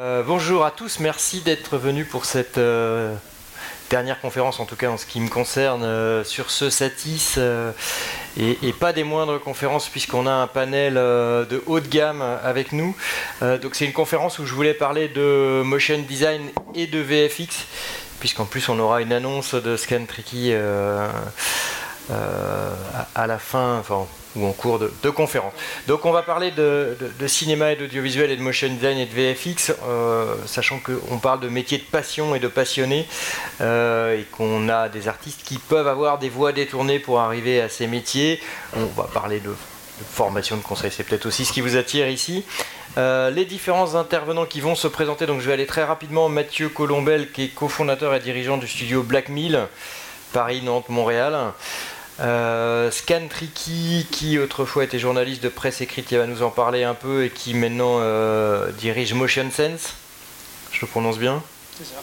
Euh, bonjour à tous, merci d'être venus pour cette euh, dernière conférence, en tout cas en ce qui me concerne, euh, sur ce Satis, et, et, pas des moindres conférences puisqu'on a un panel de haut de gamme avec nous. donc c'est une conférence où je voulais parler de motion design et de VFX, puisqu'en plus on aura une annonce de Scan Tricky à, la fin, enfin ou en cours de, conférence. Donc on va parler de, cinéma et d'audiovisuel et de motion design et de VFX, euh, sachant qu'on parle de métier de passion et de passionné, euh, et qu'on a des artistes qui peuvent avoir des voies détournées pour arriver à ces métiers. On va parler de, formation, de conseil, c'est peut-être aussi ce qui vous attire ici. Euh, les différents intervenants qui vont se présenter, donc je vais aller très rapidement. Mathieu Colombel, qui est cofondateur et dirigeant du studio Black Mill, Paris, Nantes, Montréal. Euh, Scan Tricky, qui autrefois était journaliste de presse écrite, qui va nous en parler un peu et qui maintenant euh, dirige Motion Sense. Je le prononce bien C'est ça.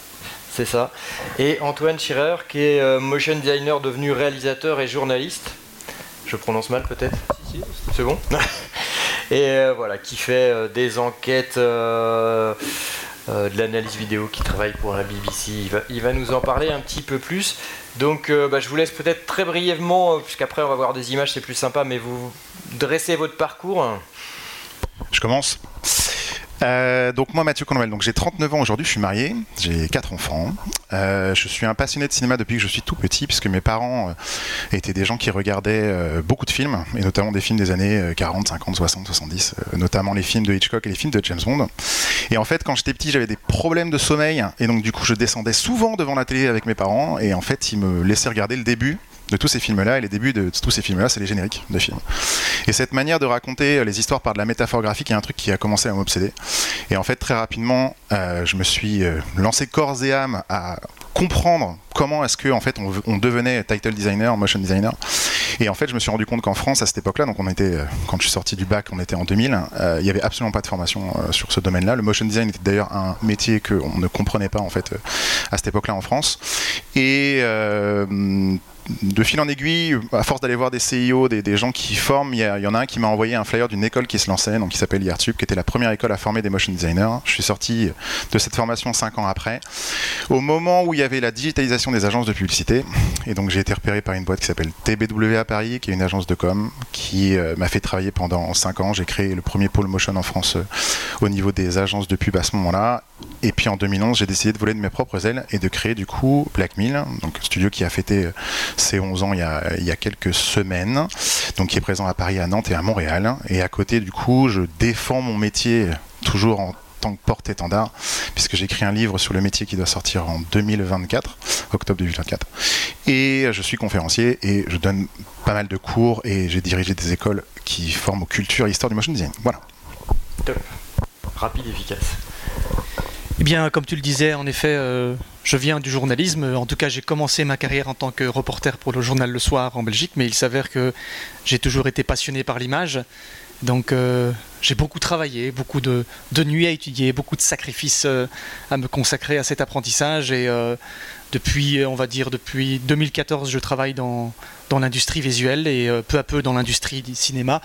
C'est ça. Et Antoine Schirer, qui est euh, motion designer devenu réalisateur et journaliste. Je prononce mal peut-être si, si. C'est bon Et voilà, qui fait des enquêtes. de l'analyse vidéo qui travaille pour la BBC. Il va, il va, nous en parler un petit peu plus. Donc euh, bah, je vous laisse peut-être très brièvement, euh, puisqu'après on va voir des images, c'est plus sympa, mais vous dressez votre parcours. Je commence. Euh, donc moi Mathieu Conwell, donc j'ai 39 ans aujourd'hui, je suis marié, j'ai quatre enfants. Euh, je suis un passionné de cinéma depuis que je suis tout petit, puisque mes parents euh, étaient des gens qui regardaient beaucoup de films, et notamment des films des années 40, 50, 60, 70, notamment les films de Hitchcock et les films de James Bond. Et en fait, quand j'étais petit, j'avais des problèmes de sommeil, et donc du coup, je descendais souvent devant la télé avec mes parents, et en fait, ils me laissaient regarder le début de tous ces films-là. Et les débuts de tous ces films-là, c'est les génériques de films. Et cette manière de raconter les histoires par de la métaphore graphique est un truc qui a commencé à m'obséder. Et en fait, très rapidement, euh, je me suis euh, lancé corps et âme à comprendre comment est-ce que en fait on, devenait title designer, motion designer. Et en fait, je me suis rendu compte qu'en France à cette époque-là, donc on était euh, quand je suis sorti du bac, on était en 2000, il n'y avait absolument pas de formation sur ce domaine-là. Le motion design était d'ailleurs un métier qu'on ne comprenait pas en fait à cette époque-là en France. Et de fil en aiguille, à force d'aller voir des CIO, des, gens qui forment, il y, en a un qui m'a envoyé un flyer d'une école qui se lançait, donc qui s'appelle IRTube, qui était la première école à former des motion designers. Je suis sorti de cette formation cinq ans après, au moment où il y avait la digitalisation des agences de publicité. Et donc j'ai été repéré par une boîte qui s'appelle TBW à Paris, qui est une agence de com, qui euh, m'a fait travailler pendant cinq ans. J'ai créé le premier pôle motion en France euh, au niveau des agences de pub à ce moment-là. Et puis en 2011, j'ai décidé de voler de mes propres ailes et de créer du coup Black Mill, donc studio qui a fêté euh, ses 11 ans il y, a, quelques semaines, donc qui est présent à Paris, à Nantes et à Montréal. Et à côté, du coup, je défends mon métier toujours en tant que porte-étendard, puisque j'ai écrit un livre sur le métier qui doit sortir en 2024, octobre 2024. Et je suis conférencier et je donne pas mal de cours et j'ai dirigé des écoles qui forment aux cultures et histoire du motion design. Voilà. Top. Rapide, efficace. Eh bien, comme tu le disais, en effet, euh, je viens du journalisme. En tout cas, j'ai commencé ma carrière en tant que reporter pour le journal Le Soir en Belgique, mais il s'avère que j'ai toujours été passionné par l'image. Donc, euh, j'ai beaucoup travaillé, beaucoup de, nuits à étudier, beaucoup de sacrifices euh, à me consacrer à cet apprentissage. Et depuis, on va dire, depuis 2014, je travaille dans, l'industrie visuelle et peu à peu dans l'industrie du cinéma.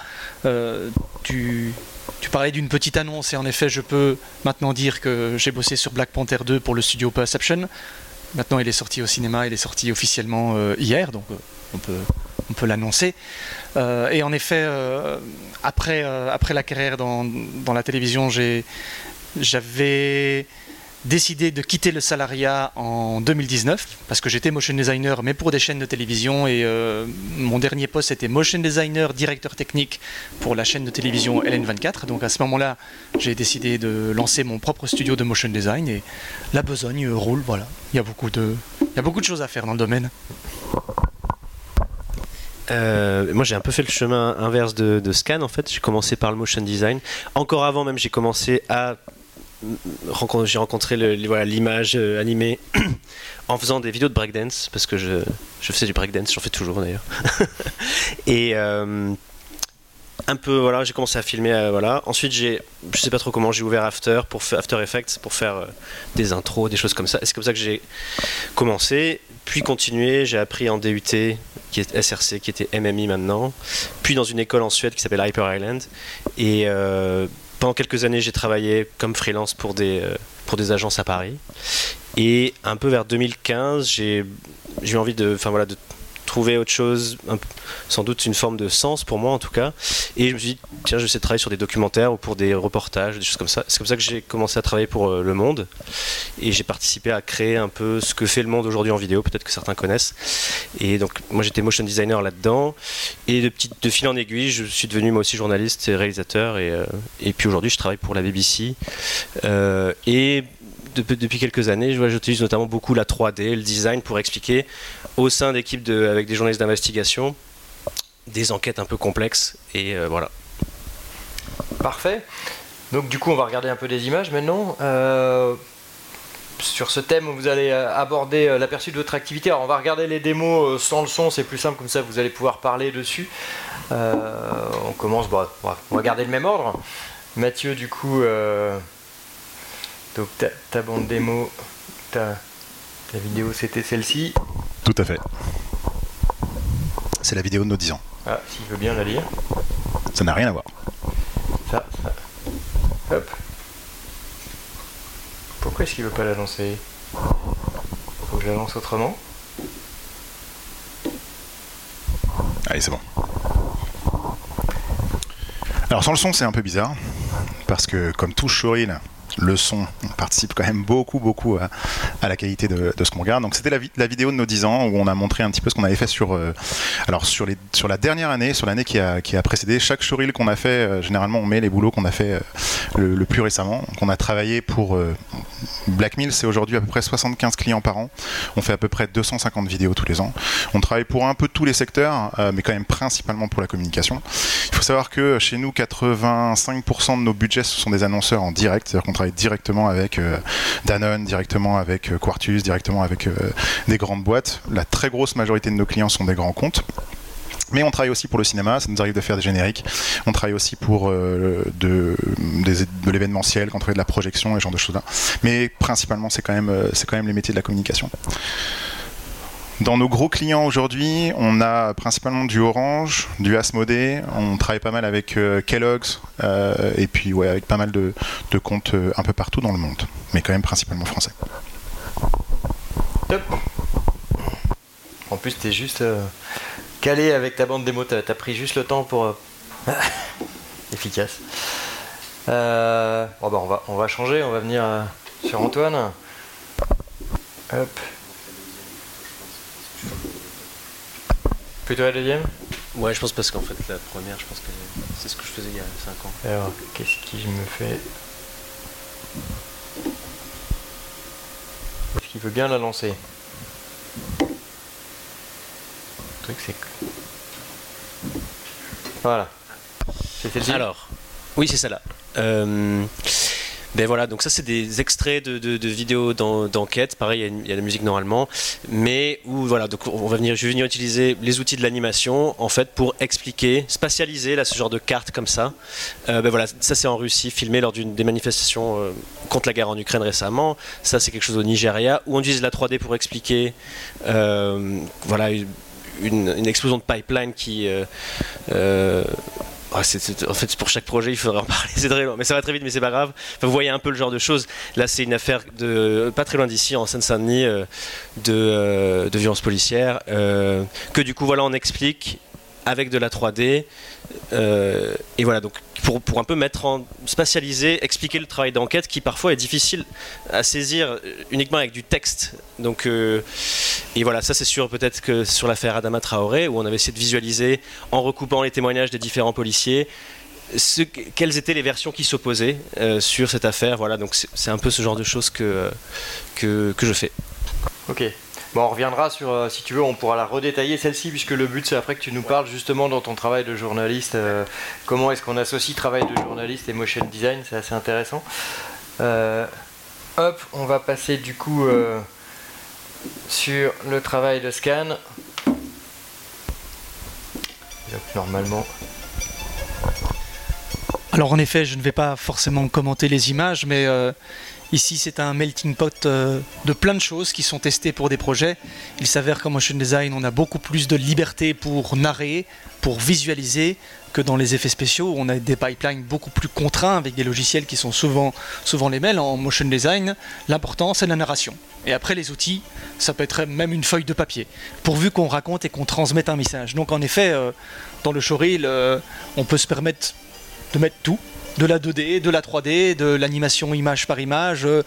Tu parlais d'une petite annonce et en effet, je peux maintenant dire que j'ai bossé sur Black Panther 2 pour le studio Perception. Maintenant, il est sorti au cinéma, il est sorti officiellement euh, hier, donc euh, on peut, on peut l'annoncer. Euh, et en effet, après, après la carrière dans, dans la télévision, j'avais décidé de quitter le salariat en 2019 parce que j'étais motion designer mais pour des chaînes de télévision et euh, mon dernier poste était motion designer directeur technique pour la chaîne de télévision LN24 donc à ce moment-là j'ai décidé de lancer mon propre studio de motion design et la besogne roule voilà. Il y a beaucoup de il y a beaucoup de choses à faire dans le domaine. Euh, moi j'ai un peu fait le chemin inverse de, de Scan en fait. J'ai commencé par le motion design. Encore avant même j'ai commencé à j'ai rencontré l'image euh, animée en faisant des vidéos de breakdance, parce que je, je faisais du breakdance, j'en fais toujours d'ailleurs. et euh, un peu, voilà, j'ai commencé à filmer, euh, voilà. Ensuite, j'ai, je sais pas trop comment, j'ai ouvert After, pour After Effects pour faire des intros, des choses comme ça. c'est comme ça que j'ai commencé, puis continué, j'ai appris en DUT, qui est SRC, qui était MMI maintenant, puis dans une école en Suède qui s'appelle Hyper Island. Et pendant quelques années, j'ai travaillé comme freelance pour des, pour des agences à Paris. Et un peu vers 2015, j'ai eu envie de, enfin voilà, de trouver autre chose, sans doute une forme de sens pour moi en tout cas. Et je me suis dit, tiens, je vais travailler sur des documentaires ou pour des reportages, des choses comme ça. C'est comme ça que j'ai commencé à travailler pour euh, Le Monde. Et j'ai participé à créer un peu ce que fait Le Monde aujourd'hui en vidéo, peut-être que certains connaissent. Et donc, moi j'étais motion designer là-dedans. Et de, petit, de fil en aiguille, je suis devenu moi aussi journaliste et réalisateur. Et, euh, et puis aujourd'hui, je travaille pour la BBC. Euh, depuis, quelques années, j'utilise notamment beaucoup la 3D, le design pour expliquer au sein d'équipes avec des journalistes d'investigation des enquêtes un peu complexes. Et euh, voilà. Parfait. Donc du coup, on va regarder un peu des images maintenant. Euh, sur ce thème, vous allez euh, aborder l'aperçu de votre activité. Alors, on va regarder les démos sans le son, c'est plus simple comme ça, vous allez pouvoir parler dessus. on commence, on va garder le même ordre. Mathieu, du coup, donc ta, bande démo, ta, ta vidéo, c'était celle-ci. Tout à fait. C'est la vidéo de nos 10 ans. Ah, s'il veut bien la lire. Ça n'a rien à voir. Ça, ça. Hop. Pourquoi est-ce qu'il veut pas la lancer? Faut que je la lance autrement. Allez, c'est bon. Alors sans le son, c'est un peu bizarre parce que comme tout showreel, le son participe quand même beaucoup, beaucoup à, la qualité de, ce qu'on regarde. Donc c'était la, vidéo de nos 10 ans où on a montré un petit peu ce qu'on avait fait sur, euh, alors sur, la dernière année, sur l'année qui a, qui a précédé. Chaque showreel qu'on a fait, euh, généralement on met les boulots qu'on a fait euh, le, plus récemment. qu'on a travaillé pour Black Mill, c'est aujourd'hui à peu près 75 clients par an. On fait à peu près 250 vidéos tous les ans. On travaille pour un peu tous les secteurs, mais quand même principalement pour la communication. Il faut savoir que chez nous, 85% de nos budgets ce sont des annonceurs en direct, c'est-à-dire qu'on directement avec euh, Danone, directement avec euh, Quartus, directement avec euh, des grandes boîtes. La très grosse majorité de nos clients sont des grands comptes. Mais on travaille aussi pour le cinéma, ça nous arrive de faire des génériques. On travaille aussi pour de, l'événementiel, quand on fait de la projection et ce genre de choses-là. Mais principalement, c'est quand, quand même les métiers de la communication. Dans nos gros clients aujourd'hui, on a principalement du Orange, du Asmodée. On travaille pas mal avec euh, Kellogg's euh, et puis ouais, avec pas mal de, comptes euh, un peu partout dans le monde, mais quand même principalement français. Top. En plus, tu es juste calé avec ta bande démo. Tu as, pris juste le temps pour. Efficace. Bon, bah, on, va, on va changer, on va venir sur Antoine. Hop. Plutôt la deuxième Ouais, je pense parce qu'en fait, la première, je pense que c'est ce que je faisais il y a 5 ans. Alors, qu'est-ce qui me fait Est-ce qu'il veut bien la lancer? Le truc, c'est que. Voilà. C'est celle Alors, oui, c'est celle-là. Euh, ben voilà, donc ça c'est des extraits de, vidéos d'enquête. Pareil, il y, a la musique normalement, mais où voilà, donc on va venir, je vais venir utiliser les outils de l'animation en fait pour expliquer, spatialiser là ce genre de carte comme ça. Euh, ben voilà, ça c'est en Russie, filmé lors d'une des manifestations euh, contre la guerre en Ukraine récemment. Ça c'est quelque chose au Nigeria où on utilise la 3D pour expliquer, euh, voilà. Une, explosion de pipeline qui ah, en fait, pour chaque projet, il faudrait en parler. C'est très long, mais ça va très vite, mais c'est pas grave. vous voyez un peu le genre de choses. Là, c'est une affaire de pas très loin d'ici, en Seine-Saint-Denis, euh, de, euh, de, violence policière, euh, que du coup, voilà, on explique avec de la 3D. Euh, et voilà, donc pour, pour, un peu mettre en spatialiser, expliquer le travail d'enquête qui parfois est difficile à saisir uniquement avec du texte. Donc, euh, et voilà, ça c'est sûr peut-être que sur l'affaire Adama Traoré, où on avait essayé de visualiser en recoupant les témoignages des différents policiers. Ce, quelles étaient les versions qui s'opposaient euh, sur cette affaire Voilà, donc c'est un peu ce genre de choses que, que, que je fais. Ok. Bon, on reviendra sur, euh, si tu veux, on pourra la redétailler celle-ci, puisque le but c'est après que tu nous parles justement dans ton travail de journaliste, euh, comment est-ce qu'on associe travail de journaliste et motion design, c'est assez intéressant. Euh, hop, on va passer du coup sur le travail de scan. Donc normalement, Alors en effet, je ne vais pas forcément commenter les images, mais ici c'est un melting pot euh, de plein de choses qui sont testées pour des projets. Il s'avère qu'en motion design, on a beaucoup plus de liberté pour narrer, pour visualiser, que dans les effets spéciaux où on a des pipelines beaucoup plus contraints avec des logiciels qui sont souvent, souvent les mêmes. En motion design, l'important c'est la narration. Et après les outils, ça peut être même une feuille de papier, pourvu qu'on raconte et qu'on transmette un message. Donc en effet, euh, dans le showreel, euh, on peut se permettre de mettre tout, de la 2D, de la 3D, de l'animation image par image, euh,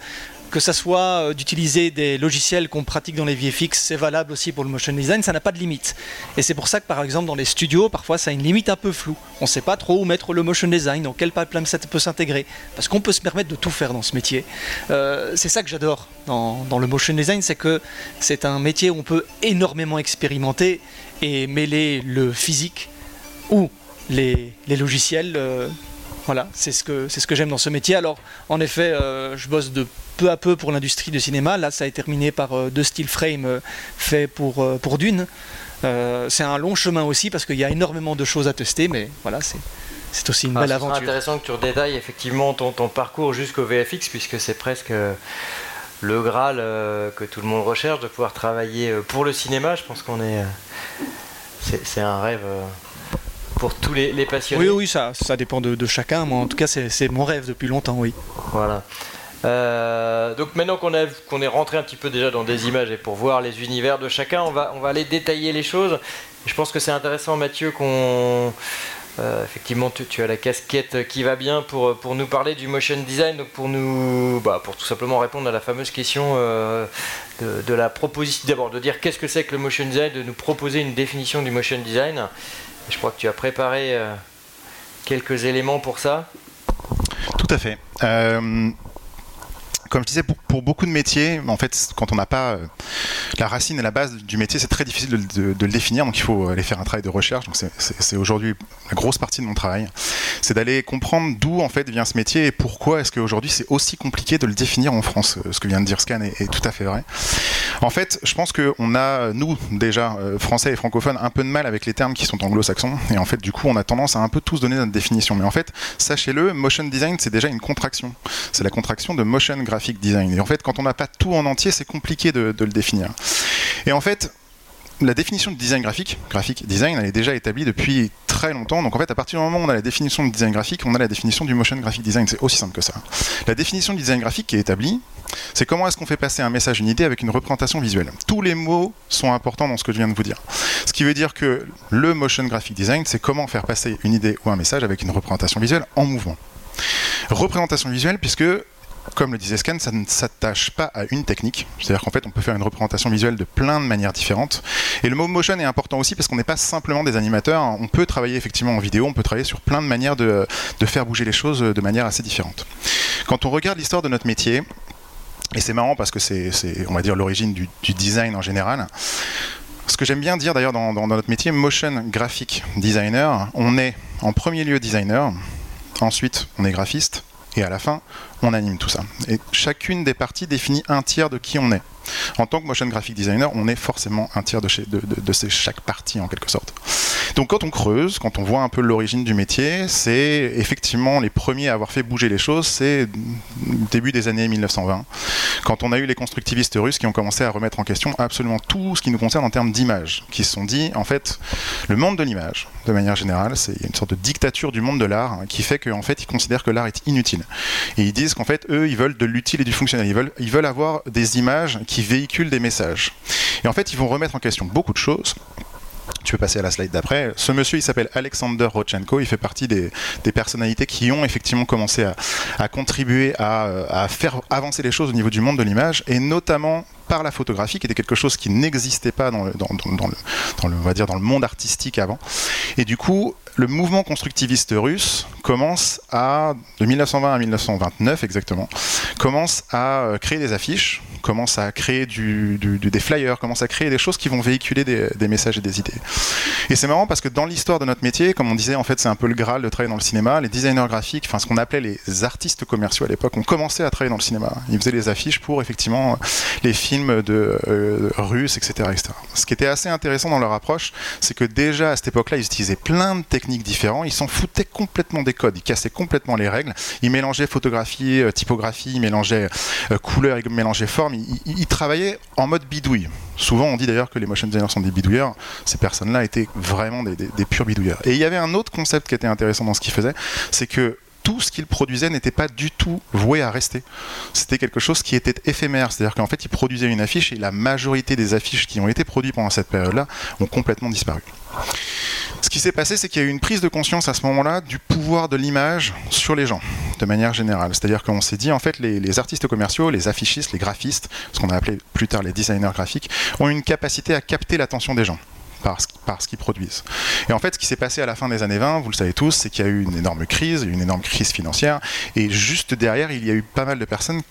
que ça soit euh, d'utiliser des logiciels qu'on pratique dans les VFX, c'est valable aussi pour le motion design, ça n'a pas de limite. Et c'est pour ça que par exemple dans les studios, parfois ça a une limite un peu floue. On ne sait pas trop où mettre le motion design, dans quel pipeline ça peut s'intégrer, parce qu'on peut se permettre de tout faire dans ce métier. Euh, c'est ça que j'adore dans, le motion design, c'est que c'est un métier où on peut énormément expérimenter et mêler le physique ou les, logiciels. Voilà, c'est ce que, c'est ce que j'aime dans ce métier. Alors, en effet, euh, je bosse de peu à peu pour l'industrie du cinéma. Là, ça a été terminé par euh, deux steel frames euh, faits pour, pour Dune. C'est un long chemin aussi parce qu'il y a énormément de choses à tester, mais voilà, c'est, c'est aussi une Ah, belle aventure. intéressant que tu redétailles effectivement ton, ton parcours jusqu'au VFX, puisque c'est presque le Graal que tout le monde recherche, de pouvoir travailler pour le cinéma. Je pense qu'on est. c'est, c'est un rêve pour tous les, les passionnés. Oui, oui, ça, ça dépend de, de chacun. Moi, en tout cas, c'est, mon rêve depuis longtemps, oui. Voilà. Euh, donc maintenant qu'on a- qu'on est rentré un petit peu déjà dans des images et pour voir les univers de chacun, on va, on va aller détailler les choses. Je pense que c'est intéressant, Mathieu, qu'on... euh, effectivement, tu, tu as la casquette qui va bien pour, pour nous parler du motion design, donc pour nous, bah, pour tout simplement répondre à la fameuse question euh, de, de la proposition. D'abord, de dire qu'est-ce que c'est que le motion design, de nous proposer une définition du motion design. Je crois que tu as préparé euh, quelques éléments pour ça. Tout à fait. Euh, comme je disais, pour, beaucoup de métiers, en fait, quand on n'a pas euh, la racine et la base du métier, c'est très difficile de, le définir. Donc, il faut aller faire un travail de recherche. Donc, c'est- aujourd'hui la grosse partie de mon travail. C'est d'aller comprendre d'où en fait vient ce métier et pourquoi est-ce qu'aujourd'hui c'est aussi compliqué de le définir en France. Euh, Ce que vient de dire Scan est, tout à fait vrai. En fait, je pense qu'on a, nous, déjà, euh, français et francophones, un peu de mal avec les termes qui sont anglo-saxons. Et en fait, du coup, on a tendance à un peu tous donner notre définition. Mais en fait, sachez-le, motion design, c'est déjà une contraction. C'est la contraction de motion graphic design. Et en fait, quand on n'a pas tout en entier, c'est compliqué de, le définir. Et en fait, la définition de design graphique, graphic design, elle est déjà établie depuis très longtemps. Donc en fait, à partir du moment où on a la définition de design graphique, on a la définition du motion graphic design. C'est aussi simple que ça. La définition du design graphique qui est établie, c'est comment est-ce qu'on fait passer un message, une idée avec une représentation visuelle. Tous les mots sont importants dans ce que je viens de vous dire. Ce qui veut dire que le motion graphic design, c'est comment faire passer une idée ou un message avec une représentation visuelle en mouvement. Représentation visuelle, puisque comme le disait Scan, ça ne s'attache pas à une technique. C'est-à-dire qu'en fait, on peut faire une représentation visuelle de plein de manières différentes. Et le mot motion est important aussi parce qu'on n'est pas simplement des animateurs. On peut travailler effectivement en vidéo, on peut travailler sur plein de manières de, faire bouger les choses de manière assez différente. Quand on regarde l'histoire de notre métier, et c'est marrant parce que c'est, on va dire, l'origine du, design en général. Ce que j'aime bien dire d'ailleurs dans, dans- dans notre métier, motion graphic designer, on est en premier lieu designer, ensuite on est graphiste, et à la fin, on anime tout ça. Et chacune des parties définit un tiers de qui on est. En tant que motion graphic designer, on est forcément un tiers de, chaque partie en quelque sorte. Donc quand on creuse, quand on voit un peu l'origine du métier, c'est effectivement les premiers à avoir fait bouger les choses, c'est début des années 1920, quand on a eu les constructivistes russes qui ont commencé à remettre en question absolument tout ce qui nous concerne en termes d'image, qui se sont dit, en fait, le monde de l'image, de manière générale, c'est une sorte de dictature du monde de l'art hein, qui fait qu'en fait, ils considèrent que l'art est inutile. Et ils disent qu'en fait, eux, ils veulent de l'utile et du fonctionnel. Ils veulent, ils veulent avoir des images qui véhiculent des messages. Et en fait, ils vont remettre en question beaucoup de choses. Tu peux passer à la slide d'après. Ce monsieur, il s'appelle Alexander Rodchenko. Il fait partie des, personnalités qui ont effectivement commencé à, contribuer à, euh, à faire avancer les choses au niveau du monde de l'image, et notamment par la photographie, qui était quelque chose qui n'existait pas dans le, dans le monde artistique avant. Et du coup, le mouvement constructiviste russe commence à, de 1920 à 1929 exactement, commence à euh, créer des affiches, commence à créer des flyers, commence à créer des choses qui vont véhiculer des, messages et des idées. Et c'est marrant parce que dans l'histoire de notre métier, comme on disait, en fait, c'est un peu le graal de travailler dans le cinéma. Les designers graphiques, enfin ce qu'on appelait les artistes commerciaux à l'époque, ont commencé à travailler dans le cinéma. Ils faisaient les affiches pour effectivement les films de euh, russes, etc.. Ce qui était assez intéressant dans leur approche, c'est que déjà à cette époque-là, ils utilisaient plein de techniques techniques différents, il s'en foutait complètement des codes, il cassait complètement les règles, il mélangeait photographie, euh, typographie, il mélangeait euh, couleur, il mélangeait forme, il, travaillait en mode bidouille. Souvent on dit d'ailleurs que les motion designers sont des bidouilleurs, ces personnes-là étaient vraiment des, des purs bidouilleurs. Et il y avait un autre concept qui était intéressant dans ce qu'il faisait, c'est que tout ce qu'il produisait n'était pas du tout voué à rester. C'était quelque chose qui était éphémère, c'est-à-dire qu'en fait il produisait une affiche et la majorité des affiches qui ont été produites pendant cette période-là ont complètement disparu. Ce qui s'est passé, c'est qu'il y a eu une prise de conscience à ce moment-là du pouvoir de l'image sur les gens, de manière générale. C'est-à-dire qu'on s'est dit, en fait, les, artistes commerciaux, les affichistes, les graphistes, ce qu'on a appelé plus tard les designers graphiques, ont une capacité à capter l'attention des gens par ce, qu'ils produisent. Et en fait, ce qui s'est passé à la fin des années 20, vous le savez tous, c'est qu'il y a eu une énorme crise, une énorme crise financière, et juste derrière, il y a eu pas mal de personnes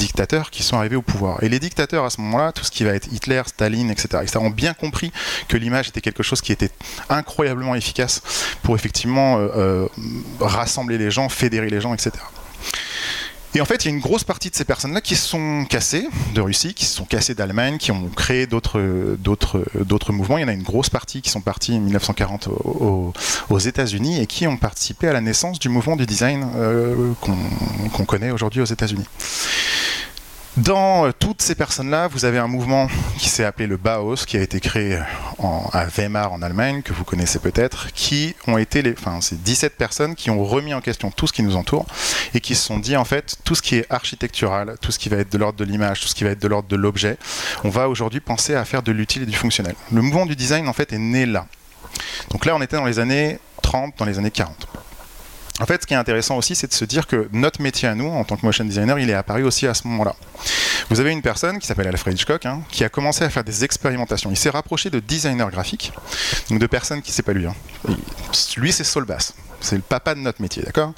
dictateurs qui sont arrivés au pouvoir. Et les dictateurs à ce moment-là, tout ce qui va être Hitler, Staline, etc., etc., ont bien compris que l'image était quelque chose qui était incroyablement efficace pour effectivement euh, euh, rassembler les gens, fédérer les gens, etc. Et en fait, il y a une grosse partie de ces personnes-là qui se sont cassées de Russie, qui se sont cassées d'Allemagne, qui ont créé d'autres, mouvements. Il y en a une grosse partie qui sont partis en 1940 aux, États-Unis et qui ont participé à la naissance du mouvement du design euh, qu'on connaît aujourd'hui aux États-Unis. Dans euh, toutes ces personnes-là, vous avez un mouvement qui s'est appelé le Bauhaus, qui a été créé à Weimar en Allemagne, que vous connaissez peut-être, qui ont été les, enfin, c'est 17 personnes qui ont remis en question tout ce qui nous entoure et qui se sont dit en fait tout ce qui est architectural, tout ce qui va être de l'ordre de l'image, tout ce qui va être de l'ordre de l'objet, on va aujourd'hui penser à faire de l'utile et du fonctionnel. Le mouvement du design en fait est né là. Donc là, on était dans les années 30, dans les années 40. En fait, ce qui est intéressant aussi, c'est de se dire que notre métier à nous, en tant que motion designer, il est apparu aussi à ce moment-là. Vous avez une personne qui s'appelle Alfred Hitchcock, hein, qui a commencé à faire des expérimentations. Il s'est rapproché de designers graphiques, donc de personnes qui, c'est pas lui. Hein. Lui, c'est Saul Bass. C'est le papa de notre métier, d'accord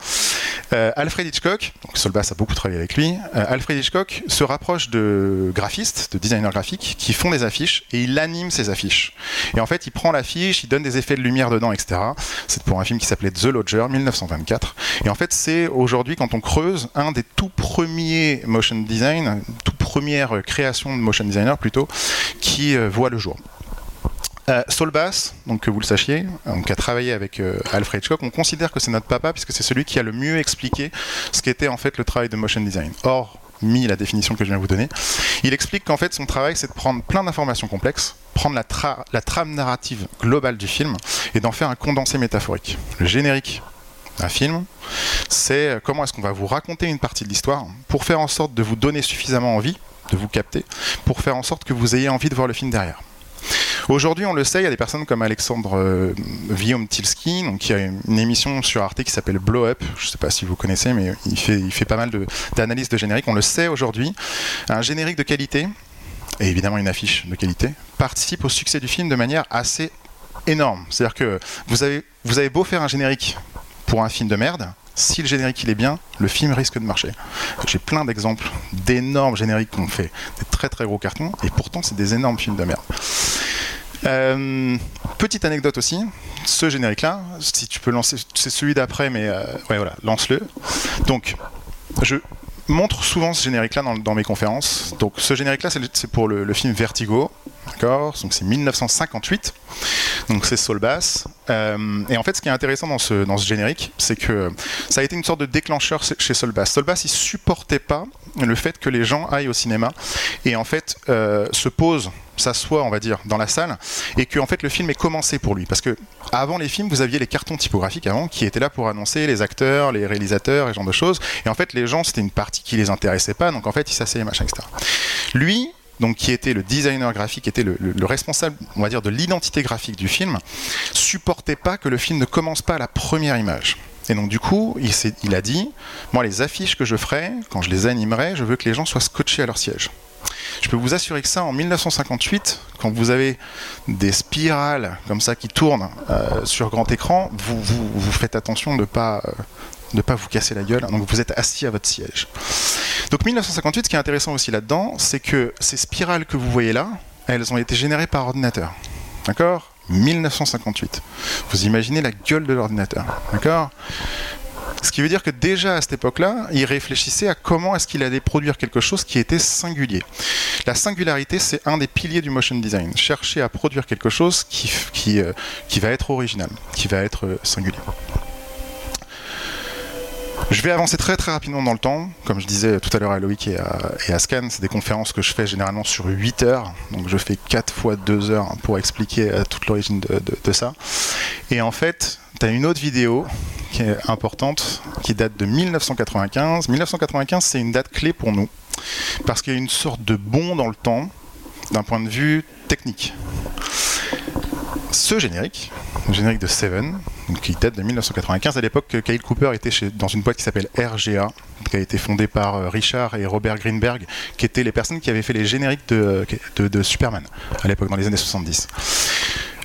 euh, Alfred Hitchcock, donc Solbass a beaucoup travaillé avec lui, euh, Alfred Hitchcock se rapproche de graphistes, de designers graphiques qui font des affiches et il anime ces affiches. Et en fait, il prend l'affiche, il donne des effets de lumière dedans, etc. C'est pour un film qui s'appelait The Lodger, 1924. Et en fait, c'est aujourd'hui, quand on creuse, un des tout premiers motion design, toute première création de motion designer plutôt, qui euh, voit le jour. Euh, Saul Bass, donc que vous le sachiez, a travaillé avec euh, Alfred Hitchcock, on considère que c'est notre papa puisque c'est celui qui a le mieux expliqué ce qu'était en fait le travail de motion design. Or, mis la définition que je viens de vous donner, il explique qu'en fait son travail c'est de prendre plein d'informations complexes, prendre la, la trame narrative globale du film et d'en faire un condensé métaphorique. Le générique d'un film, c'est euh, comment est-ce qu'on va vous raconter une partie de l'histoire pour faire en sorte de vous donner suffisamment envie de vous capter, pour faire en sorte que vous ayez envie de voir le film derrière. Aujourd'hui, on le sait, il y a des personnes comme Alexandre euh, Tilski, donc qui a une émission sur Arte qui s'appelle Blow Up. Je ne sais pas si vous connaissez, mais il fait, pas mal d'analyses de, génériques. On le sait aujourd'hui. Un générique de qualité, et évidemment une affiche de qualité, participe au succès du film de manière assez énorme. C'est-à-dire que vous avez, vous avez beau faire un générique pour un film de merde, si le générique il est bien, le film risque de marcher. J'ai plein d'exemples d'énormes génériques qui ont fait des très très gros cartons, et pourtant c'est des énormes films de merde. Euh, petite anecdote aussi, ce générique-là, si tu peux lancer, c'est celui d'après, mais euh, voilà, lance-le. Donc, je montre souvent ce générique-là dans, mes conférences. Donc, ce générique-là, c'est pour le, film Vertigo, d'accord? Donc, c'est 1958. Donc, c'est Soul Bass. Euh, et en fait, ce qui est intéressant dans ce, générique, c'est que ça a été une sorte de déclencheur chez Soul Bass. Soul Bass, il supportait pas le fait que les gens aillent au cinéma et en fait se posent s'assoit, on va dire, dans la salle, et que en fait le film est commencé pour lui. Parce que avant les films, vous aviez les cartons typographiques avant qui étaient là pour annoncer les acteurs, les réalisateurs et ce genre de choses. Et en fait, les gens, c'était une partie qui les intéressait pas, donc en fait, ils s'asseyaient, machin, etc. Lui, donc qui était le designer graphique, était le, responsable, on va dire, de l'identité graphique du film, supportait pas que le film ne commence pas à la première image. Et donc du coup, il, il a dit, moi les affiches que je ferai, quand je les animerai, je veux que les gens soient scotchés à leur siège. Je peux vous assurer que ça, en 1958, quand vous avez des spirales comme ça qui tournent euh, sur grand écran, vous, vous, faites attention de ne pas, euh, pas vous casser la gueule. Donc vous êtes assis à votre siège. Donc 1958, ce qui est intéressant aussi là-dedans, c'est que ces spirales que vous voyez là, elles ont été générées par ordinateur. D'accord? 1958. Vous imaginez la gueule de l'ordinateur. D'accord? Ce qui veut dire que déjà à cette époque-là, il réfléchissait à comment est-ce qu'il allait produire quelque chose qui était singulier. La singularité, c'est un des piliers du motion design. Chercher à produire quelque chose qui, qui, euh, qui va être original, qui va être euh, singulier. Je vais avancer très très rapidement dans le temps. Comme je disais tout à l'heure à Loïc et à, Scan, c'est des conférences que je fais généralement sur 8 heures. Donc je fais 4 fois 2 heures pour expliquer euh, toute l'origine de, ça. Et en fait, tu as une autre vidéo importante, qui date de 1995. 1995, c'est une date clé pour nous, parce qu'il y a une sorte de bond dans le temps d'un point de vue technique. Ce générique, le générique de Seven, qui date de 1995. À l'époque, Kyle Cooper était dans une boîte qui s'appelle RGA, qui a été fondée par euh, Richard et Robert Greenberg, qui étaient les personnes qui avaient fait les génériques de, de, Superman à l'époque, dans les années 70.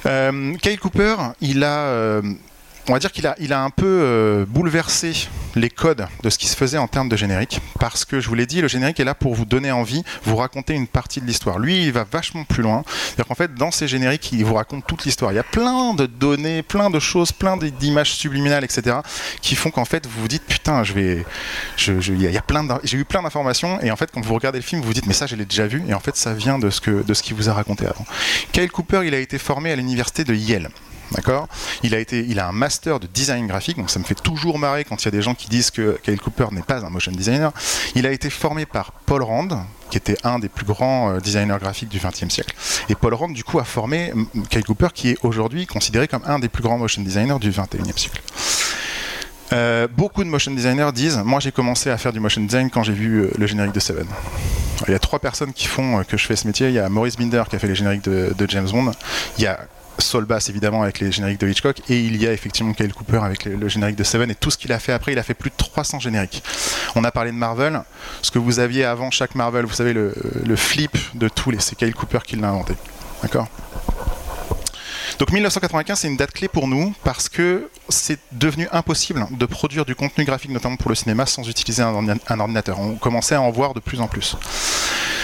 Euh, Kyle Cooper, il a euh, on va dire qu'il a, il un peu euh, bouleversé les codes de ce qui se faisait en termes de générique, parce que je vous l'ai dit, le générique est là pour vous donner envie, vous raconter une partie de l'histoire. Lui, il va vachement plus loin. C'est-à-dire qu'en fait, dans ces génériques, il vous raconte toute l'histoire. Il y a plein de données, plein de choses, plein d'images subliminales, etc., qui font qu'en fait, vous vous dites, putain, je vais, je, y a plein j'ai eu plein d'informations, et en fait, quand vous regardez le film, vous vous dites, mais ça, je l'ai déjà vu, et en fait, ça vient de ce que, de ce qu'il vous a raconté avant. Kyle Cooper, il a été formé à l'université de Yale. D'accord il, a il a un master de design graphique, donc ça me fait toujours marrer quand il y a des gens qui disent que Kyle Cooper n'est pas un motion designer. Il a été formé par Paul Rand, qui était un des plus grands euh, designers graphiques du XXe siècle. Et Paul Rand, du coup, a formé Kyle Cooper, qui est aujourd'hui considéré comme un des plus grands motion designers du XXIe siècle. Euh, beaucoup de motion designers disent Moi j'ai commencé à faire du motion design quand j'ai vu euh, le générique de Seven. il y a trois personnes qui font que je fais ce métier. Il y a Maurice Binder qui a fait les génériques de, de James Bond. Il y a Sol Bass évidemment avec les génériques de Hitchcock et il y a effectivement Kyle Cooper avec le, générique de Seven et tout ce qu'il a fait après il a fait plus de 300 génériques on a parlé de Marvel ce que vous aviez avant chaque Marvel vous savez le, le flip de tous les c'est Kyle Cooper qui l'a inventé d'accord? Donc 1995, c'est une date clé pour nous parce que c'est devenu impossible de produire du contenu graphique, notamment pour le cinéma, sans utiliser un, ordinateur. On commençait à en voir de plus en plus.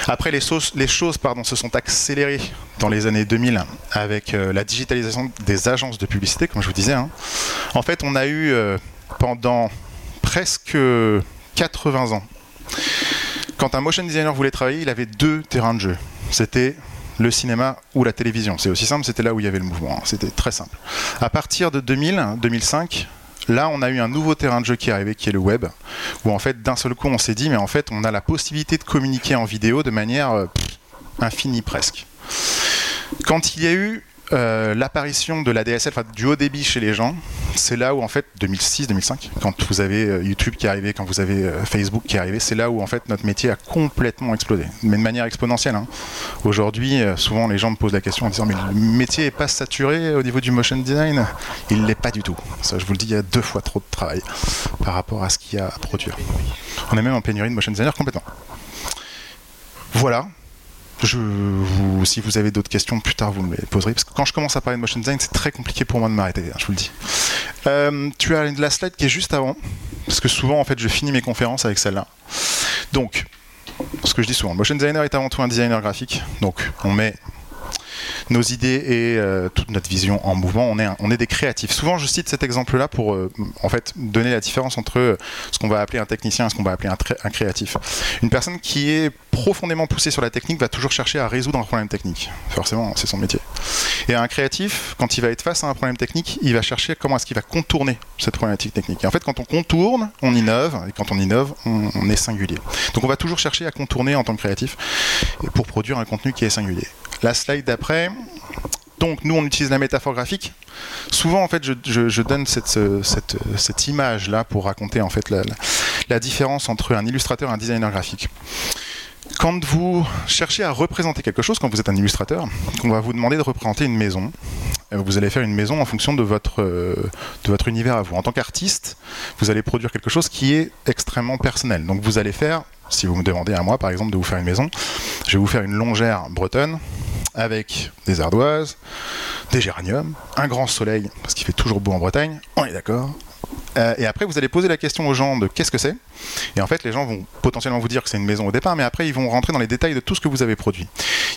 Après, les, choses pardon, se sont accélérées dans les années 2000 avec euh, la digitalisation des agences de publicité, comme je vous disais. Hein. En fait, on a eu euh, pendant presque 80 ans, quand un motion designer voulait travailler, il avait deux terrains de jeu. C'était le cinéma ou la télévision. C'est aussi simple, c'était là où il y avait le mouvement. Hein. C'était très simple. À partir de 2000, 2005, là, on a eu un nouveau terrain de jeu qui est arrivé, qui est le web, où en fait, d'un seul coup, on s'est dit, mais en fait, on a la possibilité de communiquer en vidéo de manière euh, infinie presque. Quand il y a eu euh, l'apparition de la DSL, du haut débit chez les gens, c'est là où en fait 2006-2005, quand vous avez euh, YouTube qui est arrivé, quand vous avez euh, Facebook qui est arrivé, c'est là où en fait notre métier a complètement explosé, mais de manière exponentielle. Hein. Aujourd'hui, souvent les gens me posent la question en disant mais le métier est pas saturé au niveau du motion design? Il l'est pas du tout. Ça, je vous le dis, il y a deux fois trop de travail par rapport à ce qu'il y a à produire. On est même en pénurie de motion designers complètement. Voilà, si vous avez d'autres questions plus tard, vous me les poserez. Parce que quand je commence à parler de motion design, c'est très compliqué pour moi de m'arrêter, hein, je vous le dis. Euh, tu as la slide qui est juste avant, parce que souvent, en fait, je finis mes conférences avec celle-là. Donc, ce que je dis souvent, motion designer est avant tout un designer graphique. Donc, on met nos idées et euh, toute notre vision en mouvement. On est, on est des créatifs. Souvent, je cite cet exemple-là pour euh, en fait donner la différence entre euh, ce qu'on va appeler un technicien et ce qu'on va appeler un, créatif. Une personne qui est profondément poussée sur la technique va toujours chercher à résoudre un problème technique. Forcément, c'est son métier. Et un créatif, quand il va être face à un problème technique, il va chercher comment est-ce qu'il va contourner cette problématique technique. Et en fait, quand on contourne, on innove, et quand on innove, on est singulier. Donc on va toujours chercher à contourner en tant que créatif pour produire un contenu qui est singulier. La slide d'après. Donc nous on utilise la métaphore graphique. Souvent en fait je, donne cette, image là pour raconter en fait la, différence entre un illustrateur et un designer graphique. Quand vous cherchez à représenter quelque chose, quand vous êtes un illustrateur, on va vous demander de représenter une maison. Euh, vous allez faire une maison en fonction de votre, euh, de votre univers à vous. En tant qu'artiste, vous allez produire quelque chose qui est extrêmement personnel. Donc vous allez faire, si vous me demandez à moi par exemple de vous faire une maison, je vais vous faire une longère bretonne avec des ardoises, des géraniums, un grand soleil, parce qu'il fait toujours beau en Bretagne, on est d'accord, Euh, et après, vous allez poser la question aux gens de qu'est-ce que c'est. Et en fait, les gens vont potentiellement vous dire que c'est une maison au départ, mais après, ils vont rentrer dans les détails de tout ce que vous avez produit.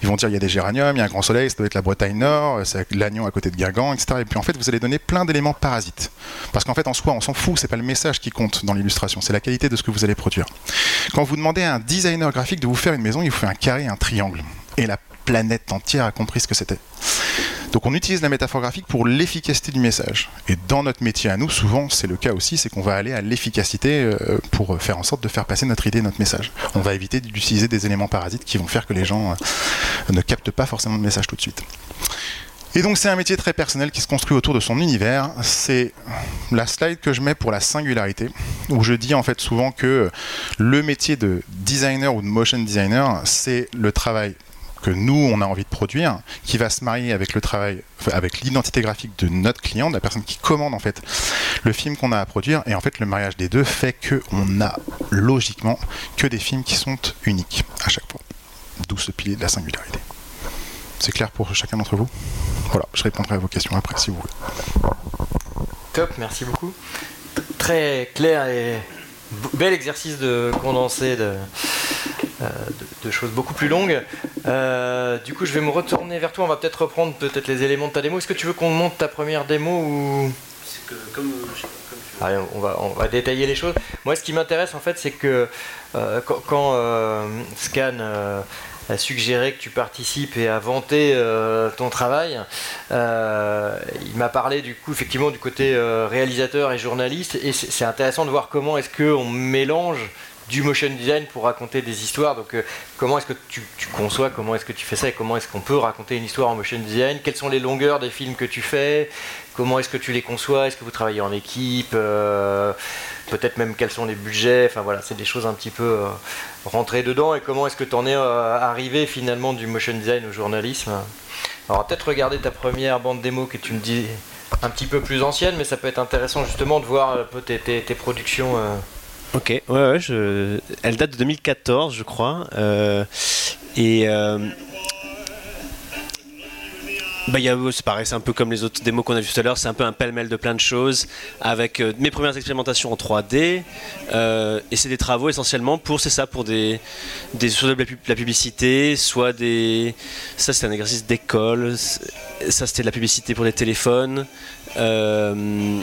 Ils vont dire il y a des géraniums, il y a un grand soleil, ça doit être la Bretagne Nord, c'est l'Agnon à côté de Guingamp, etc. Et puis en fait, vous allez donner plein d'éléments parasites. Parce qu'en fait, en soi, on s'en fout, c'est pas le message qui compte dans l'illustration, c'est la qualité de ce que vous allez produire. Quand vous demandez à un designer graphique de vous faire une maison, il vous fait un carré, un triangle. Et la planète entière a compris ce que c'était. Donc on utilise la métaphore graphique pour l'efficacité du message. Et dans notre métier à nous, souvent c'est le cas aussi, c'est qu'on va aller à l'efficacité euh, pour faire en sorte de faire passer notre idée, notre message. On va éviter d'utiliser des éléments parasites qui vont faire que les gens euh, ne captent pas forcément le message tout de suite. Et donc c'est un métier très personnel qui se construit autour de son univers. C'est la slide que je mets pour la singularité, où je dis en fait souvent que le métier de designer ou de motion designer, c'est le travail que nous, on a envie de produire, qui va se marier avec le travail, avec l'identité graphique de notre client, de la personne qui commande en fait le film qu'on a à produire. Et en fait, le mariage des deux fait qu'on a logiquement que des films qui sont uniques à chaque fois. D'où ce pilier de la singularité. C'est clair pour chacun d'entre vous? Voilà, je répondrai à vos questions après si vous voulez. Top, merci beaucoup. Très clair et bel exercice de condensé de, euh, de, choses beaucoup plus longues. Euh, du coup, je vais me retourner vers toi. On va peut-être reprendre peut-être les éléments de ta démo. Est-ce que tu veux qu'on monte ta première démo ou? Comme, on, va, on va détailler les choses. Moi, ce qui m'intéresse en fait, c'est que euh, quand, Scan a suggéré que tu participes et a vanté ton travail. il m'a parlé du coup effectivement du côté réalisateur et journaliste et c'est intéressant de voir comment est-ce qu'on mélange du motion design pour raconter des histoires. Donc, euh, comment est-ce que tu, conçois, comment est-ce que tu fais ça et comment est-ce qu'on peut raconter une histoire en motion design? Quelles sont les longueurs des films que tu fais? Comment est-ce que tu les conçois? Est-ce que vous travaillez en équipe? Euh, Peut-être même quels sont les budgets? Enfin voilà, c'est des choses un petit peu euh, rentrées dedans. Et comment est-ce que tu en es arrivé finalement du motion design au journalisme? Alors, peut-être regarder ta première bande démo que tu me dis un petit peu plus ancienne, mais ça peut être intéressant justement de voir un peu tes, tes productions. Ok, ouais, ouais elle date de 2014, je crois. Euh, et. Euh... Bah, c'est pareil, c'est un peu comme les autres démos qu'on a vu tout à l'heure, c'est un peu un pêle-mêle de plein de choses, avec euh, mes premières expérimentations en 3D, euh, et c'est des travaux essentiellement pour, c'est ça, pour des, soit de la publicité, soit des... Ça c'était un exercice d'école, ça c'était de la publicité pour des téléphones, euh,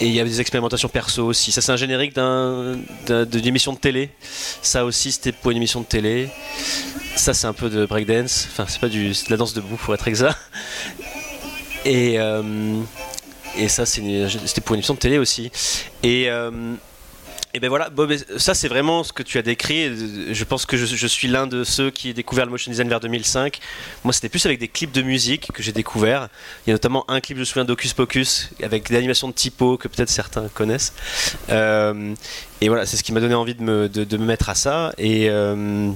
et il y avait des expérimentations perso aussi. Ça, c'est un générique d'une émission de télé. Ça aussi, c'était pour une émission de télé. Ça, c'est un peu de breakdance. Enfin, c'est pas de la danse debout, pour être exact. Et, euh, ça, c'était pour une émission de télé aussi. Euh, et ben voilà, Bob, ça c'est vraiment ce que tu as décrit. Je pense que je, suis l'un de ceux qui a découvert le motion design vers 2005. Moi, c'était plus avec des clips de musique que j'ai découvert. Il y a notamment un clip, je me souviens d'Ocus Pocus, avec des animations de typo que peut-être certains connaissent. Euh, et voilà, c'est ce qui m'a donné envie de me, mettre à ça. Et euh,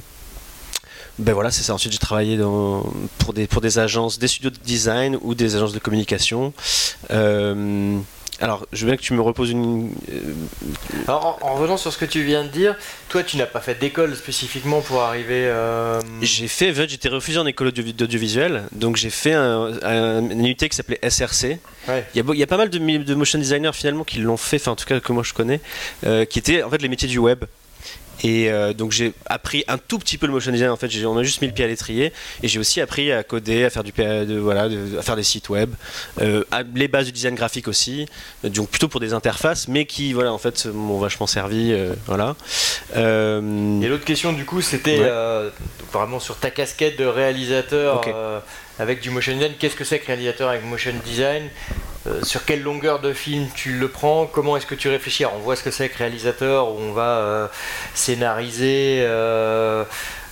ben voilà, c'est ça. Ensuite, j'ai travaillé dans, pour, des, pour des agences, des studios de design ou des agences de communication. Euh, alors, je veux bien que tu me reposes une. Euh, Alors, en, revenant sur ce que tu viens de dire, toi, tu n'as pas fait d'école spécifiquement pour arriver. Euh... J'ai fait, j'étais refusé en école d'audiovisuel, donc j'ai fait un, un, UT qui s'appelait SRC. Il, y a, pas mal de, motion designers finalement qui l'ont fait, enfin en tout cas que moi je connais, euh, qui étaient en fait les métiers du web. Et euh, donc j'ai appris un tout petit peu le motion design. En fait, on a juste mis le pied à l'étrier. Et j'ai aussi appris à coder, à faire du de, voilà, à faire des sites web, euh, les bases du design graphique aussi. donc plutôt pour des interfaces, mais qui voilà en fait m'ont vachement servi. Euh, voilà. Et l'autre question du coup, c'était vraiment sur ta casquette de réalisateur avec du motion design. Qu'est-ce que c'est que réalisateur avec motion design? Euh, sur quelle longueur de film tu le prends? Comment est-ce que tu réfléchis? On voit ce que c'est que réalisateur où on va euh, scénariser, euh,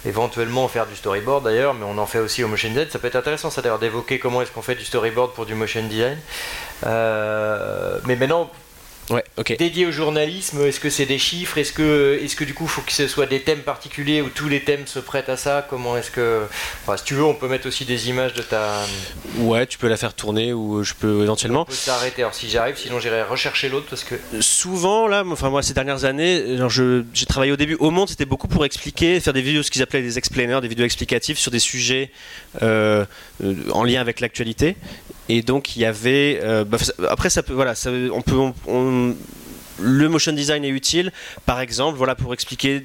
éventuellement faire du storyboard d'ailleurs, mais on en fait aussi au motion design. Ça peut être intéressant ça d'ailleurs d'évoquer comment est-ce qu'on fait du storyboard pour du motion design. mais maintenant, Ouais, Dédié au journalisme, est-ce que c'est des chiffres Est-ce que, est que du coup, il faut que ce soit des thèmes particuliers où tous les thèmes se prêtent à ça Comment est-ce que. Enfin, si tu veux, on peut mettre aussi des images de ta. Ouais, tu peux la faire tourner ou je peux éventuellement. On peut s'arrêter. Alors, si j'arrive, sinon j'irai rechercher l'autre parce que. Souvent, là, enfin, moi, ces dernières années, j'ai travaillé au début au Monde, c'était beaucoup pour expliquer, faire des vidéos, ce qu'ils appelaient des explainers, des vidéos explicatives sur des sujets euh, en lien avec l'actualité. Et donc, il y avait. Euh, bah, après, ça peut. Voilà, ça, on peut. on le motion design est utile, par exemple, voilà, pour expliquer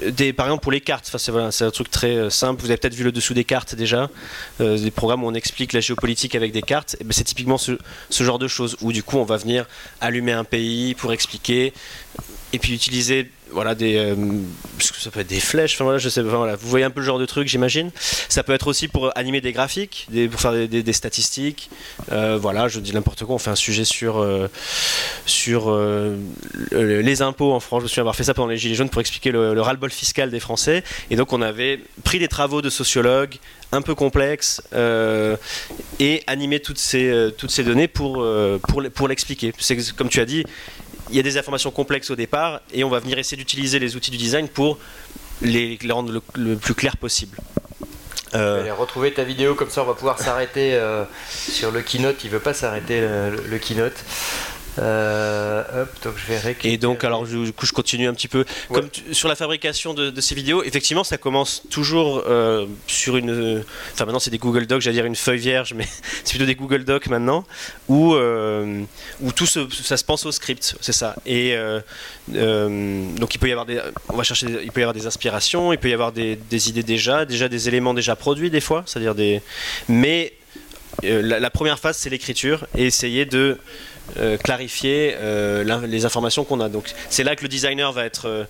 des, par exemple pour les cartes, enfin, c'est voilà, un truc très euh, simple, vous avez peut-être vu le dessous des cartes déjà, euh, des programmes où on explique la géopolitique avec des cartes, ben, c'est typiquement ce, genre de choses, où du coup on va venir allumer un pays pour expliquer, et puis utiliser voilà des euh, ça peut être des flèches voilà je sais voilà vous voyez un peu le genre de truc j'imagine. Ça peut être aussi pour animer des graphiques pour faire des, statistiques. Euh, voilà je dis n'importe quoi on fait un sujet sur euh, sur euh, les impôts en France. Je me souviens avoir fait ça pendant les gilets jaunes pour expliquer le, le ras-le-bol fiscal des Français. Et donc on avait pris des travaux de sociologues un peu complexes et animé toutes ces toutes ces données pour pour pour l'expliquer. C'est comme tu as dit il y a des informations complexes au départ et on va venir essayer d'utiliser les outils du design pour les, rendre le, plus clair possible. Euh... retrouver ta vidéo comme ça on va pouvoir s'arrêter euh, sur le keynote il veut pas s'arrêter le, le, keynote euh, hop, donc je vais récupérer. Et donc, alors, je, du coup, je continue un petit peu. Ouais. Comme tu, sur la fabrication de, de, ces vidéos, effectivement, ça commence toujours euh, sur une. Enfin, maintenant, c'est des Google Docs, j'allais dire une feuille vierge, mais c'est plutôt des Google Docs maintenant, où, euh, où tout se, ça se pense au script, c'est ça. Et donc, il peut y avoir des. On va chercher. il peut y avoir des inspirations, il peut y avoir des, des idées déjà, déjà des éléments déjà produits, des fois, c'est-à-dire des. Mais la, la première phase, c'est l'écriture et essayer de euh, clarifier euh, les informations qu'on a. Donc c'est là que le designer va être euh,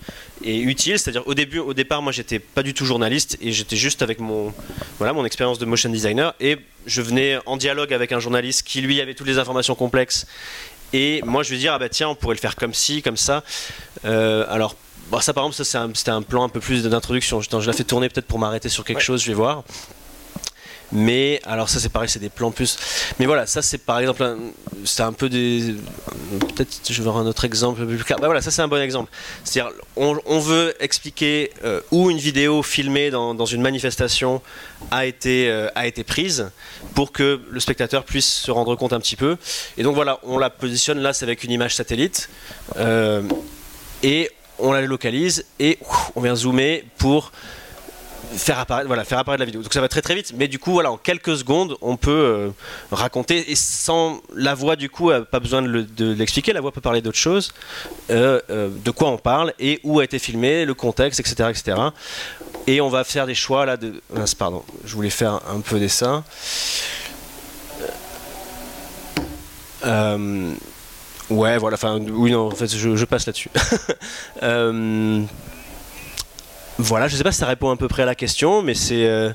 est utile, c'est-à-dire au début, au départ, moi j'étais pas du tout journaliste et j'étais juste avec mon voilà mon expérience de motion designer et je venais en dialogue avec un journaliste qui lui avait toutes les informations complexes et moi je lui dire ah bah tiens on pourrait le faire comme ci comme ça. Euh, alors bon, ça par exemple ça c'était un, un, plan un peu plus d'introduction. Je, je l'ai fait tourner peut-être pour m'arrêter sur quelque ouais. chose, je vais voir. Mais alors ça c'est pareil, c'est des plans plus. Mais voilà, ça c'est par exemple, c'est un peu des. Peut-être je vais voir un autre exemple plus clair. Bah voilà, ça c'est un bon exemple. C'est-à-dire, on, on, veut expliquer euh, où une vidéo filmée dans, dans, une manifestation a été euh, a été prise pour que le spectateur puisse se rendre compte un petit peu. Et donc voilà, on la positionne là, c'est avec une image satellite euh, et on la localise et on vient zoomer pour faire apparaître, voilà, faire apparaître la vidéo. Donc ça va très très vite, mais du coup, voilà, en quelques secondes, on peut euh, raconter et sans la voix, du coup, pas besoin de l'expliquer. La voix peut parler d'autre chose, euh, euh, de quoi on parle et où a été filmé, le contexte, etc., etc. Et on va faire des choix là. De, pardon, je voulais faire un peu dessin. Euh, ouais, voilà. Enfin, oui, non. En fait, je, je passe là-dessus. voilà, je sais pas si ça répond à peu près à la question, mais c'est euh,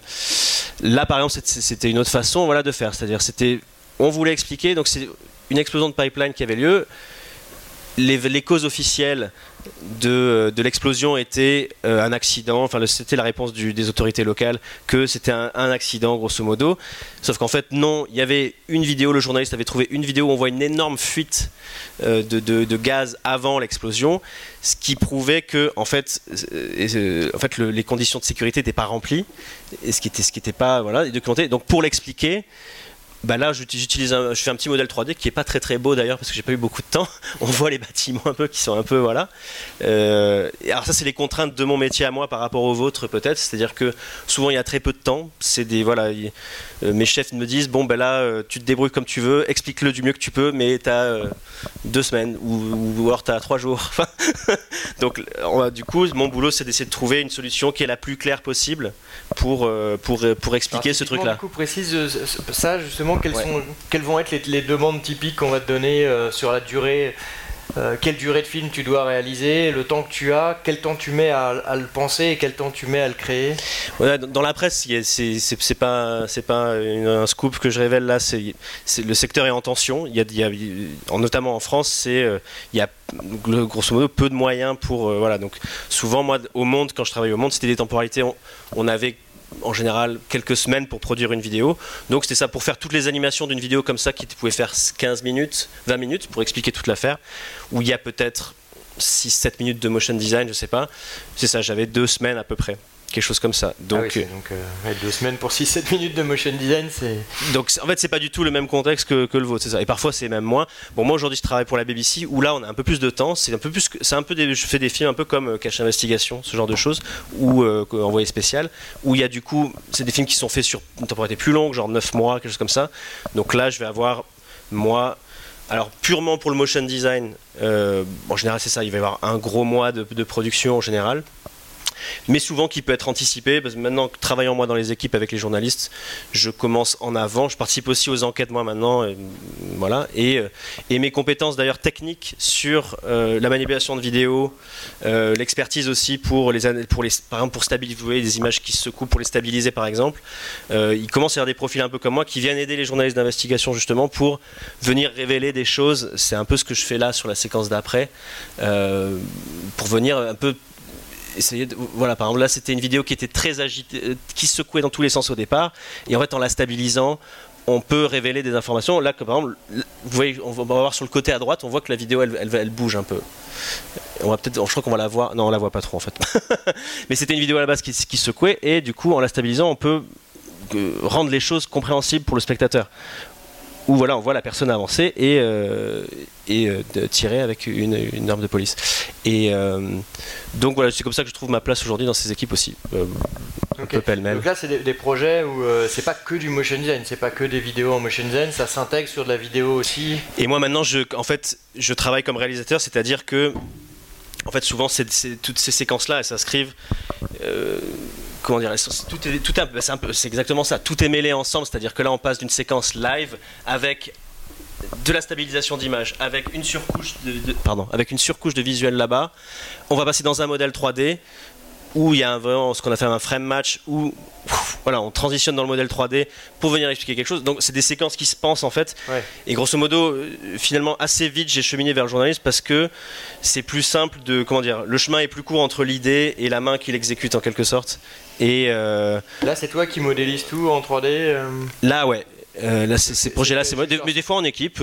là par exemple c'était une autre façon voilà de faire, c'est-à-dire c'était on voulait expliquer donc c'est une explosion de pipeline qui avait lieu, les, causes officielles de, de l'explosion étaient euh, un accident, enfin c'était la réponse des autorités locales que c'était un, accident grosso modo, sauf qu'en fait non, il y avait une vidéo, le journaliste avait trouvé une vidéo où on voit une énorme fuite euh, de, gaz avant l'explosion, ce qui prouvait que en fait, euh, les conditions de sécurité n'étaient pas remplies, et ce qui était, ce qui était pas voilà, documenté. Donc pour l'expliquer, bah là j'utilise un, je fais un petit modèle 3D qui est pas très très beau d'ailleurs parce que j'ai pas eu beaucoup de temps. On voit les bâtiments un peu qui sont un peu voilà. Euh, alors ça c'est les contraintes de mon métier à moi par rapport au vôtre peut-être. C'est à dire que souvent il y a très peu de temps. C'est des voilà y, euh, mes chefs me disent bon ben là euh, tu te débrouilles comme tu veux explique-le du mieux que tu peux mais tu as deux semaines ou, ou alors tu as trois jours. Donc on, du coup mon boulot c'est d'essayer de trouver une solution qui est la plus claire possible pour pour pour expliquer alors, ce truc là du coup précise ça justement quelles, ouais. sont, quelles vont être les, les demandes typiques qu'on va te donner euh, sur la durée euh, quelle durée de film tu dois réaliser, le temps que tu as, quel temps tu mets à, à le penser et quel temps tu mets à le créer? Ouais, Dans la presse, c'est pas, pas une, un scoop que je révèle là, c'est le secteur est en tension. Il y a, il y a notamment en France, euh, il y a grosso modo peu de moyens pour. Euh, voilà, donc souvent, moi, au Monde, quand je travaillais au Monde, c'était des temporalités, on, on avait en général quelques semaines pour produire une vidéo. Donc c'était ça pour faire toutes les animations d'une vidéo comme ça qui pouvait faire 15 minutes, 20 minutes pour expliquer toute l'affaire, où il y a peut-être 6-7 minutes de motion design, je sais pas. C'est ça, j'avais deux semaines à peu près quelque chose comme ça. Donc, ah oui, donc euh, ouais, deux semaines pour 6-7 minutes de motion design, c'est. Donc en fait, c'est pas du tout le même contexte que, que le vôtre, c'est ça. Et parfois, c'est même moins. Bon, moi aujourd'hui, je travaille pour la BBC où là, on a un peu plus de temps. C'est un peu plus, c'est un peu des, je fais des films un peu comme euh, Cache Investigation, ce genre de choses, ou euh, Envoyé spécial, où il y a du coup, c'est des films qui sont faits sur une temporalité plus longue, genre 9 mois, quelque chose comme ça. Donc là, je vais avoir moi alors purement pour le motion design, en général c'est ça, il va y avoir un gros mois de production en général mais souvent qui peut être anticipé. Parce que maintenant, travaillant moi dans les équipes avec les journalistes, je commence en avant. Je participe aussi aux enquêtes moi maintenant, et, voilà. Euh, et, mes compétences d'ailleurs techniques sur euh, la manipulation de vidéos, euh, l'expertise aussi pour les, pour les, par exemple pour stabiliser des images qui se secouent, pour les stabiliser par exemple. il commence à y avoir des profils un peu comme moi qui viennent aider les journalistes d'investigation justement pour venir révéler des choses. C'est un peu ce que je fais là sur la séquence d'après, pour venir un peu voilà, par exemple, là, c'était une vidéo qui était très agitée, euh, qui secouait dans tous les sens au départ, et en fait, en la stabilisant, on peut révéler des informations. Là, par exemple, vous voyez, on va voir sur le côté à droite, on voit que la vidéo, elle, elle, bouge un peu. On va peut-être, je crois qu'on va la voir. Non, on la voit pas trop en fait. Mais c'était une vidéo à la base qui, qui secouait, et du coup, en la stabilisant, on peut euh, rendre les choses compréhensibles pour le spectateur où voilà, on voit la personne avancer et, euh, et euh, tirer avec une, arme de police. Et euh, donc voilà, c'est comme ça que je trouve ma place aujourd'hui dans ces équipes aussi. Pêle-mêle. Donc là, c'est des, projets où c'est pas que du motion design, c'est pas que des vidéos en motion design, ça s'intègre sur de la vidéo aussi. Et moi maintenant, je, en fait, je travaille comme réalisateur, c'est-à-dire que en fait, souvent, toutes ces séquences-là, elles s'inscrivent comment dire, tout est, tout bah, c'est, exactement ça. Tout est mêlé ensemble, c'est-à-dire que là, on passe d'une séquence live avec de la stabilisation d'image, avec une surcouche de, pardon, avec une surcouche de visuel là-bas. On va passer dans un modèle 3D où il y a un, ce qu'on a fait un frame match où voilà, on transitionne dans le modèle 3D pour venir expliquer quelque chose. Donc c'est des séquences qui se pensent en fait. Et grosso modo, euh, finalement assez vite j'ai cheminé vers le journalisme parce que c'est plus simple de comment dire, le chemin est plus court entre l'idée et la main qui l'exécute en quelque sorte. Et euh, là c'est toi qui modélise tout en 3D. Euh là ouais. là, ces projets-là, c'est moi. Mais des fois en équipe,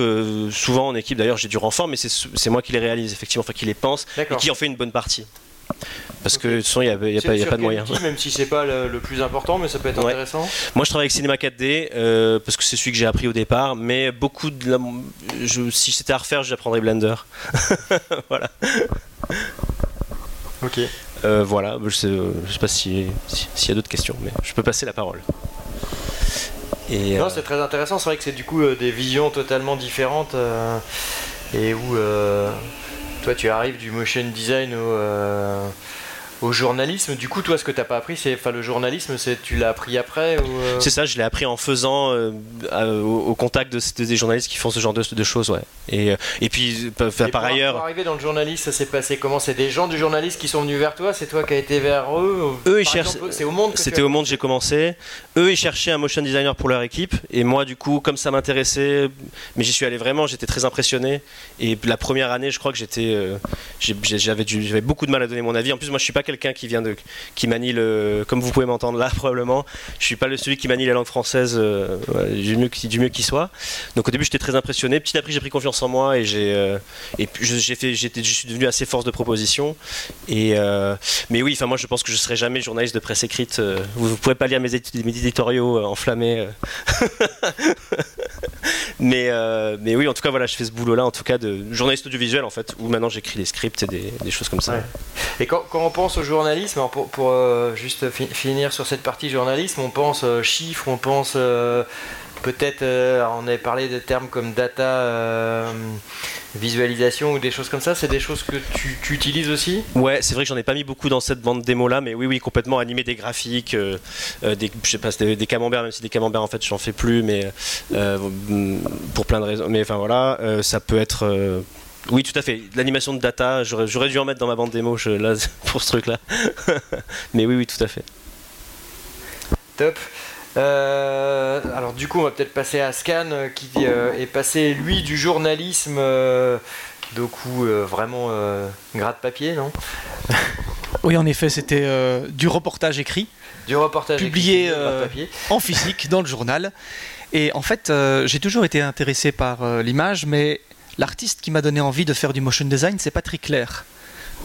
souvent en équipe. D'ailleurs, j'ai du renfort, mais c'est moi qui les réalise effectivement, enfin qui les pense et qui en fait une bonne partie. Parce que de toute façon, il n'y a, pas, de moyens. même si c'est pas le, plus important, mais ça peut être intéressant. Moi, je travaille avec Cinema 4D euh, parce que c'est celui que j'ai appris au départ. Mais beaucoup de je, si c'était à refaire, j'apprendrais Blender. voilà. Ok. Euh, voilà. Je sais, je sais pas s'il y a d'autres questions, mais je peux passer la parole. Et, non, euh, c'est très intéressant. C'est vrai que c'est du coup des visions totalement différentes et où toi, tu arrives du motion design euh, au journalisme. Du coup, toi, ce que tu n'as pas appris, c'est, enfin, le journalisme, c'est, tu l'as appris après euh? C'est ça, je l'ai appris en faisant euh, au, contact de, des journalistes qui font ce genre de, choses, ouais. Et, euh, et puis, par ailleurs. Pour arriver dans le journalisme, ça s'est passé comment? C'est des gens du journaliste qui sont venus vers toi? C'est toi qui as été vers eux? Eux, ils cherchaient. C'est au monde. C'était au monde j'ai commencé. Eux, ils cherchaient un motion designer pour leur équipe, et moi, du coup, comme ça m'intéressait, mais j'y suis allé vraiment, j'étais très impressionné. Et la première année, je crois que j'étais, j'avais, j'avais beaucoup de mal à donner mon avis. En plus, moi, je suis pas quelqu'un qui vient de qui manie le comme vous pouvez m'entendre là probablement je suis pas celui qui manie la langue française euh, du mieux du mieux qui soit donc au début j'étais très impressionné petit à petit j'ai pris confiance en moi et j'ai euh, j'ai fait j'étais je suis devenu assez force de proposition et euh, mais oui enfin moi je pense que je serai jamais journaliste de presse écrite vous, ne pouvez pas lire mes, mes éditoriaux enflammés mais mais oui en tout cas voilà je fais ce boulot là en tout cas de journaliste audiovisuel en fait où maintenant j'écris des scripts et des, choses comme ça. Et quand, quand on pense au journalisme, pour, pour euh, juste finir sur cette partie journalisme, on pense euh, chiffres, on pense euh, peut-être, on avait parlé de termes comme data, visualisation ou des choses comme ça, c'est des choses que tu, utilises aussi? Ouais, c'est vrai que j'en ai pas mis beaucoup dans cette bande démo là, mais oui, oui, complètement animer des graphiques, des, je sais pas, des, des, camemberts, même si des camemberts en fait j'en fais plus, mais pour plein de raisons. Mais enfin voilà, ça peut être oui, tout à fait. L'animation de data, j'aurais dû en mettre dans ma bande démo là, pour ce truc-là. Mais oui, oui, tout à fait. Top. Euh, alors du coup, on va peut-être passer à Scan, euh, qui euh, est passé, lui, du journalisme, du coup, vraiment gras de papier, non Oui, en effet, c'était du reportage écrit. Du reportage publié en physique dans le journal. Et en fait, j'ai toujours été intéressé par l'image, mais L'artiste qui m'a donné envie de faire du motion design, c'est Patrick Clair,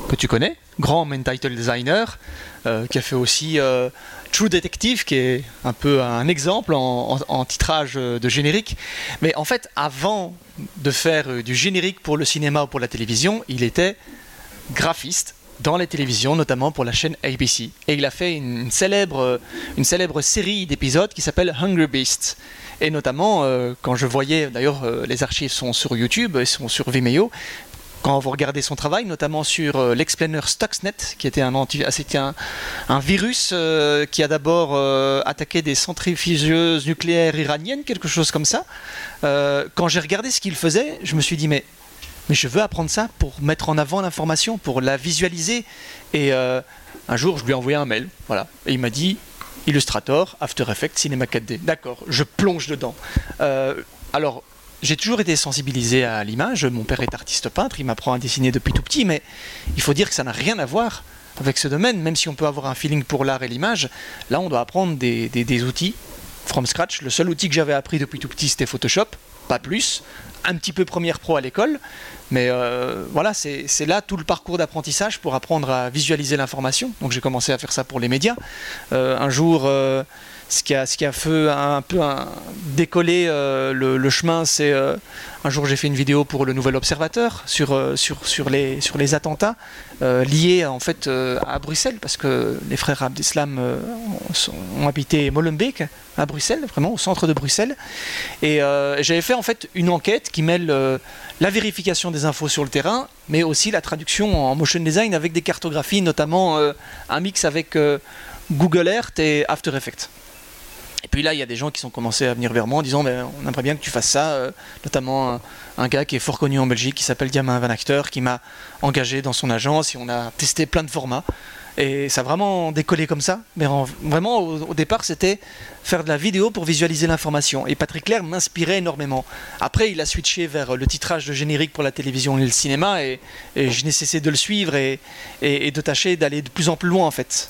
que tu connais, grand main title designer, euh, qui a fait aussi euh, True Detective, qui est un peu un exemple en, titrage de générique. Mais en fait, avant de faire euh, du générique pour le cinéma ou pour la télévision, il était graphiste dans les télévisions, notamment pour la chaîne ABC. Et il a fait une, célèbre, une célèbre série d'épisodes qui s'appelle Hungry Beast. Et notamment, euh, quand je voyais, d'ailleurs, euh, les archives sont sur YouTube, ils sont sur Vimeo, quand vous regardez son travail, notamment sur euh, l'explainer Stuxnet, qui était un, anti, un virus qui a d'abord attaqué des centrifugeuses nucléaires iraniennes, quelque chose comme ça. quand j'ai regardé ce qu'il faisait, je me suis dit, mais, je veux apprendre ça pour mettre en avant l'information, pour la visualiser. Et un jour, je lui ai envoyé un mail, voilà, et il m'a dit, Illustrator, After Effects, Cinema 4D. D'accord, je plonge dedans. Euh, alors, j'ai toujours été sensibilisé à l'image. Mon père est artiste peintre, il m'apprend à dessiner depuis tout petit, mais il faut dire que ça n'a rien à voir avec ce domaine. Même si on peut avoir un feeling pour l'art et l'image, là, on doit apprendre des, outils from scratch. Le seul outil que j'avais appris depuis tout petit, c'était Photoshop, pas plus un petit peu première pro à l'école, mais euh, voilà, c'est là tout le parcours d'apprentissage pour apprendre à visualiser l'information. Donc j'ai commencé à faire ça pour les médias. Euh, un jour, euh, ce qui a, fait un peu décoller euh, le, chemin, c'est euh, un jour j'ai fait une vidéo pour le Nouvel Observateur sur, euh, les, attentats liés en fait à Bruxelles, parce que les frères Abdeslam ont, habité Molenbeek à Bruxelles, vraiment au centre de Bruxelles, et j'avais fait en fait une enquête qui mêle la vérification des infos sur le terrain, mais aussi la traduction en motion design avec des cartographies, notamment un mix avec Google Earth et After Effects. Puis là, il y a des gens qui sont commencés à venir vers moi en disant mais on aimerait bien que tu fasses ça, euh, notamment un, gars qui est fort connu en Belgique qui s'appelle Diamant Van Acteur qui m'a engagé dans son agence et on a testé plein de formats. Et ça a vraiment décollé comme ça. Mais vraiment, au, départ, c'était faire de la vidéo pour visualiser l'information. Et Patrick Clair m'inspirait énormément. Après, il a switché vers le titrage de générique pour la télévision et le cinéma. Et, je n'ai cessé de le suivre et, de tâcher d'aller de plus en plus loin, en fait.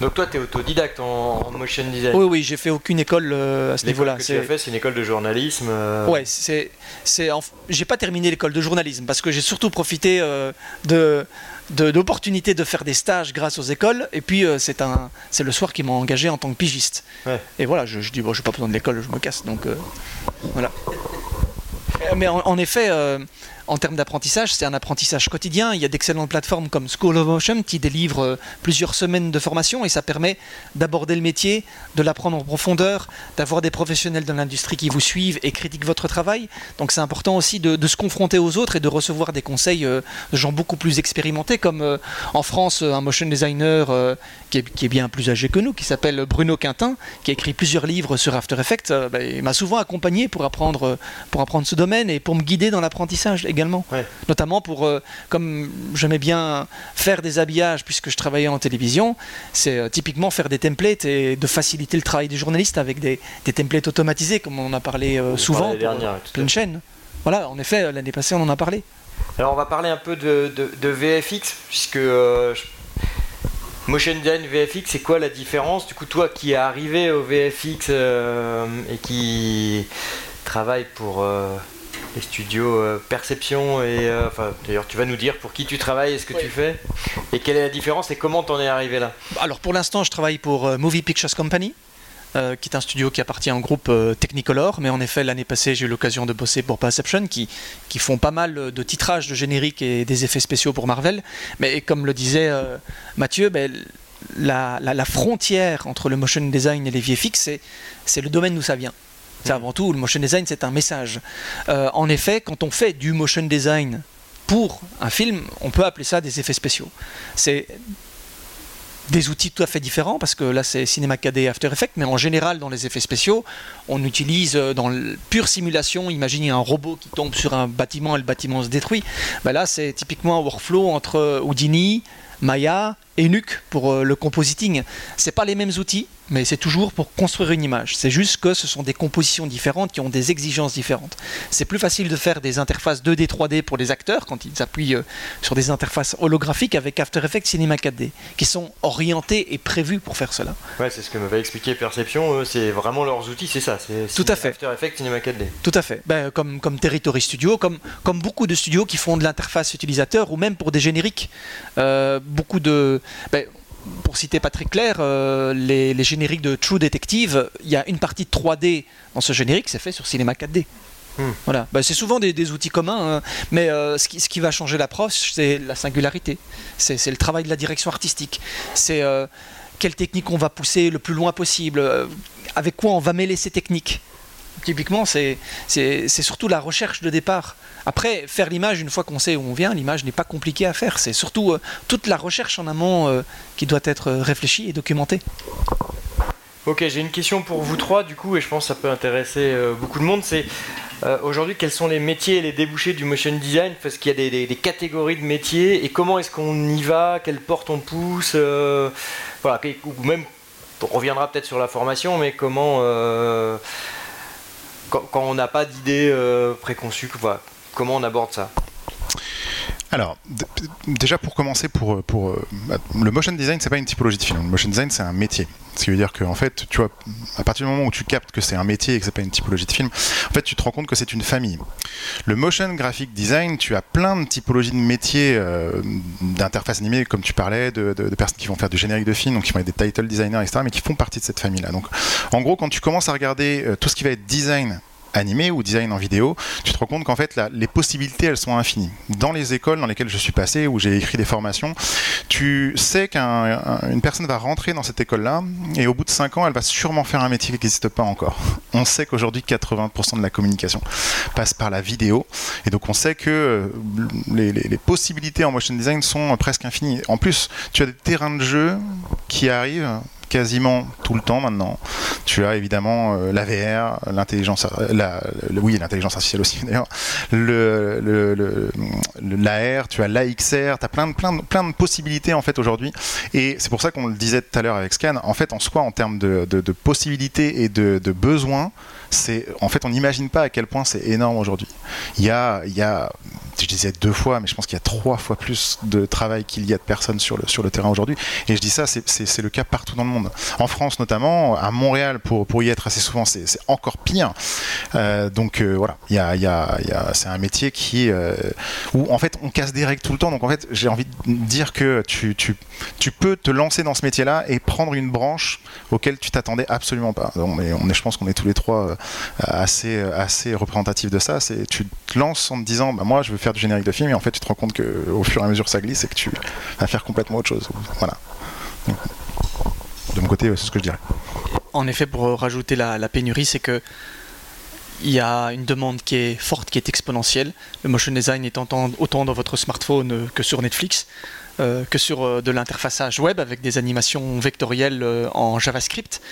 Donc toi, tu es autodidacte en, motion design Oui, oui, j'ai fait aucune école euh, à ce niveau-là. Ce que tu as fait, c'est une école de journalisme euh... Ouais, c'est, c'est, j'ai pas terminé l'école de journalisme parce que j'ai surtout profité euh, de, d'opportunités de faire des stages grâce aux écoles. Et puis euh, c'est un, c'est le soir qui m'a engagé en tant que pigiste. Et voilà, je, je dis bon, j'ai pas besoin de l'école, je me casse. Donc voilà. Mais en effet en termes d'apprentissage, c'est un apprentissage quotidien. Il y a d'excellentes plateformes comme School of Motion qui délivrent euh, plusieurs semaines de formation et ça permet d'aborder le métier, de l'apprendre en profondeur, d'avoir des professionnels de l'industrie qui vous suivent et critiquent votre travail. Donc c'est important aussi de, se confronter aux autres et de recevoir des conseils euh, de gens beaucoup plus expérimentés, comme euh, en France un motion designer qui est, bien plus âgé que nous, qui s'appelle Bruno Quintin, qui a écrit plusieurs livres sur After Effects. Bah, il m'a souvent accompagné pour apprendre, pour apprendre ce domaine et pour me guider dans l'apprentissage également. Notamment pour, euh, comme j'aimais bien faire des habillages puisque je travaillais en télévision, c'est euh, typiquement faire des templates et de faciliter le travail des journalistes avec des, templates automatisés, comme on en a parlé euh, souvent pour plein de chaînes. Voilà, en effet, l'année passée, on en a parlé. Alors, on va parler un peu de, VFX, puisque Motion Design, VFX, c'est quoi la différence? Du coup, toi qui es arrivé au VFX et qui travaille pour les studios euh, Perception et euh, enfin d'ailleurs tu vas nous dire pour qui tu travailles et ce que tu fais et quelle est la différence et comment t'en es arrivé là Alors pour l'instant je travaille pour euh, Movie Pictures Company qui est un studio qui appartient au groupe Technicolor, mais en effet l'année passée j'ai eu l'occasion de bosser pour Perception qui, qui font pas mal de titrages de génériques et des effets spéciaux pour Marvel. Mais comme le disait Mathieu, ben, la, la, frontière entre le motion design et les VFX, c'est le domaine d'où ça vient. C'est avant tout, le motion design, c'est un message. Euh, en effet, quand on fait du motion design pour un film, on peut appeler ça des effets spéciaux. C'est des outils tout à fait différents parce que là c'est Cinema 4D et After Effects, mais en général dans les effets spéciaux, on utilise euh, dans la pure simulation, imaginez un robot qui tombe sur un bâtiment et le bâtiment se détruit. Ben là c'est typiquement un workflow entre Houdini, Maya et Nuke pour euh, le compositing. C'est pas les mêmes outils, mais c'est toujours pour construire une image. C'est juste que ce sont des compositions différentes qui ont des exigences différentes. C'est plus facile de faire des interfaces 2D, 3D pour les acteurs quand ils appuient euh, sur des interfaces holographiques avec After Effects Cinema 4D, qui sont orientés et prévus pour faire cela. Ouais, c'est ce que m'avait expliqué Perception. C'est vraiment leurs outils, c'est ça. Tout à fait. After Effects Cinema 4D. Tout à fait. Ben, comme, comme Territory Studio, comme, comme beaucoup de studios qui font de l'interface utilisateur ou même pour des génériques. Euh, beaucoup de ben, pour citer Patrick Clair, euh, les, génériques de True Detective, il y a une partie de 3D dans ce générique, c'est fait sur cinéma 4D. Hmm. Voilà. Bah, c'est souvent des, outils communs, hein. mais euh, ce, qui, ce, qui, va changer l'approche, c'est la singularité. C'est le travail de la direction artistique. C'est euh, quelle technique on va pousser le plus loin possible, euh, avec quoi on va mêler ces techniques. Typiquement, c'est surtout la recherche de départ. Après, faire l'image, une fois qu'on sait où on vient, l'image n'est pas compliquée à faire. C'est surtout toute la recherche en amont qui doit être réfléchie et documentée. Ok, j'ai une question pour vous trois, du coup, et je pense que ça peut intéresser beaucoup de monde. C'est euh, aujourd'hui, quels sont les métiers et les débouchés du motion design? Parce qu'il y a des, catégories de métiers et comment est-ce qu'on y va? Quelle porte on pousse? Euh, Voilà, ou même on reviendra peut-être sur la formation, mais comment euh, quand, on n'a pas d'idée préconçue, comment on aborde ça? Alors, déjà pour commencer, pour, pour euh, le motion design, c'est pas une typologie de film. Le motion design, c'est un métier. Ce qui veut dire qu'en fait, tu vois, à partir du moment où tu captes que c'est un métier et que c'est pas une typologie de film, en fait, tu te rends compte que c'est une famille. Le motion graphic design, tu as plein de typologies de métiers euh, d'interface animée, comme tu parlais, de, personnes qui vont faire du générique de film, donc qui vont être des title designers, etc., mais qui font partie de cette famille-là. Donc, en gros, quand tu commences à regarder euh, tout ce qui va être design animé ou design en vidéo, tu te rends compte qu'en fait les possibilités elles sont infinies. Dans les écoles dans lesquelles je suis passé, où j'ai écrit des formations, tu sais qu'une personne va rentrer dans cette école-là et au bout de 5 ans elle va sûrement faire un métier qui n'existe pas encore. On sait qu'aujourd'hui 80% de la communication passe par la vidéo et donc on sait que euh, les, les possibilités en motion design sont presque infinies. En plus, tu as des terrains de jeu qui arrivent quasiment tout le temps maintenant. Tu as évidemment euh, la VR, l'intelligence, la, oui, l'intelligence artificielle aussi d'ailleurs, le, le, l'AR, tu as l'AXR, tu as plein de, plein, de, plein de possibilités en fait aujourd'hui. Et c'est pour ça qu'on le disait tout à l'heure avec Scan, en fait en soi en termes de, possibilités et de besoins, c'est en fait on n'imagine pas à quel point c'est énorme aujourd'hui. Il y a, je disais deux fois, mais je pense qu'il y a trois fois plus de travail qu'il y a de personnes sur le, terrain aujourd'hui. Et je dis ça, c'est le cas partout dans le monde. En France notamment, à Montréal, pour, y être assez souvent, c'est encore pire. Euh, donc euh, voilà, c'est un métier qui euh, où en fait on casse des règles tout le temps. Donc en fait, j'ai envie de dire que tu, peux te lancer dans ce métier-là et prendre une branche auquel tu t'attendais absolument pas. On est, je pense qu'on est tous les trois assez, assez représentatifs de ça. C'est tu te lances en te disant, bah, moi je veux faire du générique de film et en fait tu te rends compte que au fur et à mesure ça glisse et que tu vas faire complètement autre chose. Voilà. de mon côté, c'est ce que je dirais. En effet, pour rajouter la, pénurie, c'est que il y a une demande qui est forte, qui est exponentielle. Le motion design est autant dans votre smartphone que sur Netflix. Euh, que sur euh, de l'interfaçage web avec des animations vectorielles euh, en JavaScript.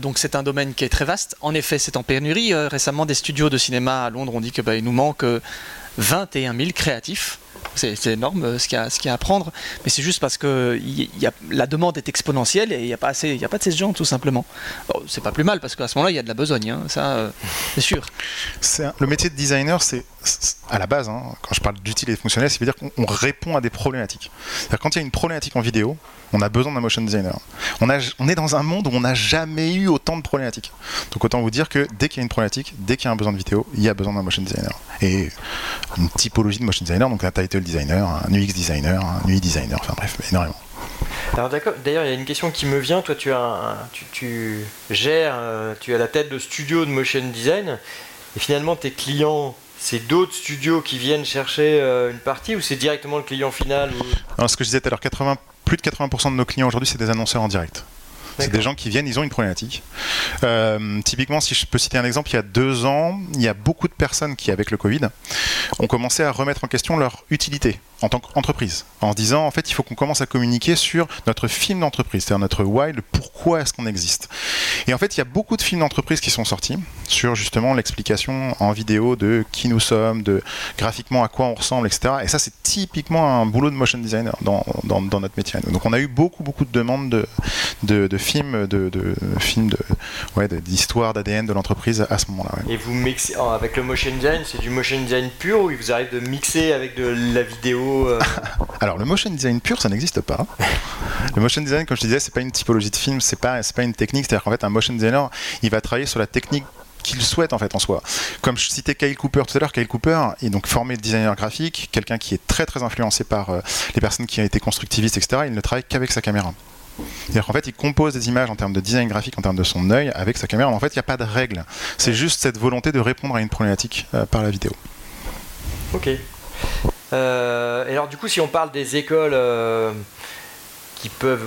donc c'est un domaine qui est très vaste. En effet, c'est en pénurie. récemment, des studios de cinéma à Londres ont dit qu'il bah, nous manque 21 000 créatifs. C'est énorme euh, ce qu'il y, a à prendre, mais c'est juste parce que la demande est exponentielle et il n'y a, pas assez, a pas de ces gens tout simplement. c'est pas plus mal parce qu'à ce moment-là, il y a de la besogne, hein, ça euh, c'est sûr. le métier de designer, c'est à la base, hein, quand je parle d'utilité fonctionnelle, ça veut dire qu'on répond à des problématiques. Quand il y a une problématique en vidéo, on a besoin d'un motion designer. On, on est dans un monde où on n'a jamais eu autant de problématiques. Donc autant vous dire que dès qu'il y a une problématique, dès qu'il y a un besoin de vidéo, il y a besoin d'un motion designer. Et une typologie de motion designer, donc un title designer, un UX designer, un UI designer, enfin bref, énormément. Alors d'accord, d'ailleurs il y a une question qui me vient, toi tu, as tu, gères, euh, tu as la tête de studio de motion design, et finalement tes clients c'est d'autres studios qui viennent chercher euh, une partie ou c'est directement le client final Alors, ce que je disais tout à l'heure, 80, plus de 80% de nos clients aujourd'hui, c'est des annonceurs en direct. C'est des gens qui viennent, ils ont une problématique. Euh, typiquement, si je peux citer un exemple, il y a deux ans, il y a beaucoup de personnes qui, avec le Covid, ont commencé à remettre en question leur utilité en tant qu'entreprise, en se disant en fait il faut qu'on commence à communiquer sur notre film d'entreprise, c'est-à-dire notre why, le pourquoi est-ce qu'on existe. Et en fait il y a beaucoup de films d'entreprise qui sont sortis sur justement l'explication en vidéo de qui nous sommes, de graphiquement à quoi on ressemble, etc. Et ça c'est typiquement un boulot de motion designer dans, notre métier. Donc on a eu beaucoup beaucoup de demandes de, films, de, films ouais, d'histoire d'ADN de l'entreprise à ce moment-là. Et vous mixez avec le motion design, c'est du motion design pur ou il vous arrive de mixer avec de la vidéo euh, Alors, le motion design pur, ça n'existe pas. Le motion design, comme je te disais, c'est pas une typologie de film, c'est pas, pas une technique. C'est-à-dire qu'en fait, un motion designer, il va travailler sur la technique qu'il souhaite en fait en soi. Comme je citais Kyle Cooper tout à l'heure, Kyle Cooper est donc formé designer graphique, quelqu'un qui est très très influencé par euh, les personnes qui ont été constructivistes, etc. Il ne travaille qu'avec sa caméra. C'est-à-dire qu'en fait, il compose des images en termes de design graphique, en termes de son œil, avec sa caméra. Mais en fait, il n'y a pas de règle. C'est juste cette volonté de répondre à une problématique euh, par la vidéo. Ok. Euh, et alors, du coup, si on parle des écoles euh, qui peuvent,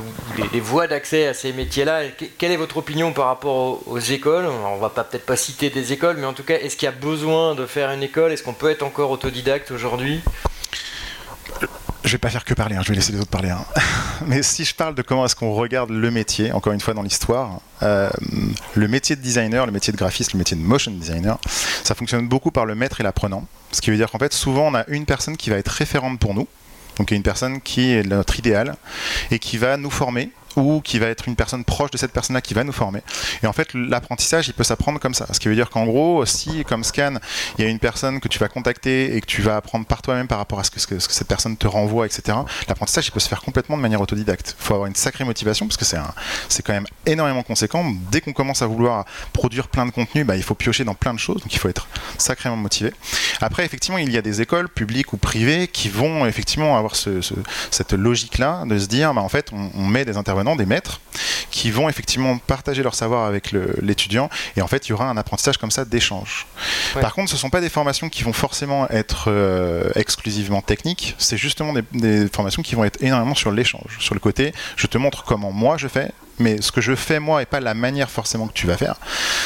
des, voies d'accès à ces métiers-là, que- quelle est votre opinion par rapport aux, écoles? Alors, On va peut-être pas citer des écoles, mais en tout cas, est-ce qu'il y a besoin de faire une école? Est-ce qu'on peut être encore autodidacte aujourd'hui? Je vais pas faire que parler, hein, je vais laisser les autres parler. hein. Mais si je parle de comment est-ce qu'on regarde le métier, encore une fois dans l'histoire, euh, le métier de designer, le métier de graphiste, le métier de motion designer, ça fonctionne beaucoup par le maître et l'apprenant. Ce qui veut dire qu'en fait, souvent, on a une personne qui va être référente pour nous, donc une personne qui est notre idéal et qui va nous former ou qui va être une personne proche de cette personne-là qui va nous former. Et en fait, l'apprentissage, il peut s'apprendre comme ça. Ce qui veut dire qu'en gros, si, comme Scan, il y a une personne que tu vas contacter et que tu vas apprendre par toi-même par rapport à ce que, ce que- ce que cette personne te renvoie, etc., l'apprentissage, il peut se faire complètement de manière autodidacte. Il faut avoir une sacrée motivation parce que c'est c'est quand même énormément conséquent. Dès qu'on commence à vouloir produire plein de contenu, bah, il faut piocher dans plein de choses, donc il faut être sacrément motivé. Après, effectivement, il y a des écoles publiques ou privées qui vont effectivement avoir ce- ce- cette logique-là de se dire, bah, en fait, on met des intervenants, des maîtres, qui vont effectivement partager leur savoir avec l'étudiant, et en fait, il y aura un apprentissage comme ça d'échange. Ouais. Par contre, ce ne sont pas des formations qui vont forcément être euh, exclusivement techniques, c'est justement des, des formations qui vont être énormément sur l'échange, sur le côté, je te montre comment moi je fais, mais ce que je fais moi et pas la manière forcément que tu vas faire,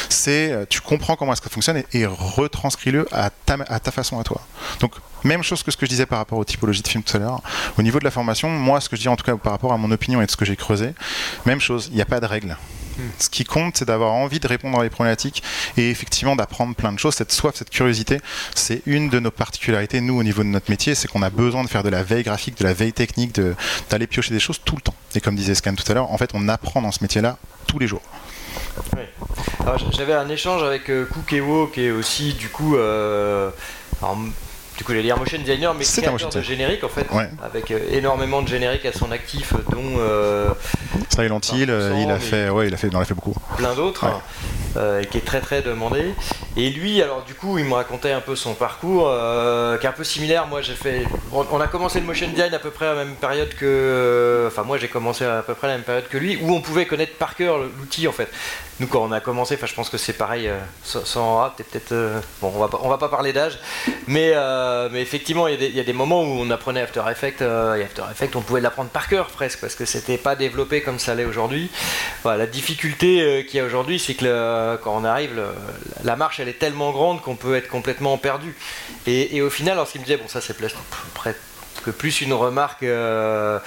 c'est euh, tu comprends comment est-ce que ça fonctionne et, et retranscris-le à ta, à ta façon à toi. Donc même chose que ce que je disais par rapport aux typologies de films tout à l'heure. Au niveau de la formation, moi ce que je dis en tout cas par rapport à mon opinion et de ce que j'ai creusé, même chose, il n'y a pas de règle. Ce qui compte, c'est d'avoir envie de répondre à les problématiques et effectivement d'apprendre plein de choses. Cette soif, cette curiosité, c'est une de nos particularités, nous, au niveau de notre métier, c'est qu'on a besoin de faire de la veille graphique, de la veille technique, de- d'aller piocher des choses tout le temps. Et comme disait Scan tout à l'heure, en fait, on apprend dans ce métier-là tous les jours. J'avais un échange avec euh, Kukewo, qui est aussi, du coup, euh, alors, du coup, j'allais dire motion designer, mais C'est un motion de générique, en fait, Ouais. avec euh, énormément de génériques à son actif, dont euh, Silent Hill, euh, il a fait, ouais, il a fait, il en a fait beaucoup. plein d'autres, Ouais. Euh, qui est très très demandé. Et lui, alors du coup, il me racontait un peu son parcours, euh, qui est un peu similaire. Moi, j'ai fait, on, a commencé le motion design à peu près à la même période que, euh, enfin moi, j'ai commencé à peu près à la même période que lui, où on pouvait connaître par cœur l'outil en fait. Nous, quand on a commencé, enfin, je pense que c'est pareil, euh, sans, sans peut-être, bon, on va pas, on va pas parler d'âge, mais, mais effectivement, il y, a des- moments où on apprenait After Effects, et After Effects, on pouvait l'apprendre par cœur presque, parce que c'était pas développé comme ça l'est aujourd'hui. Voilà, la difficulté qu'il y a aujourd'hui, c'est que le- quand on arrive, la marche elle est tellement grande qu'on peut être complètement perdu. Et, au final, lorsqu'il me disait, bon, ça c'est plus, près- que plus une remarque euh,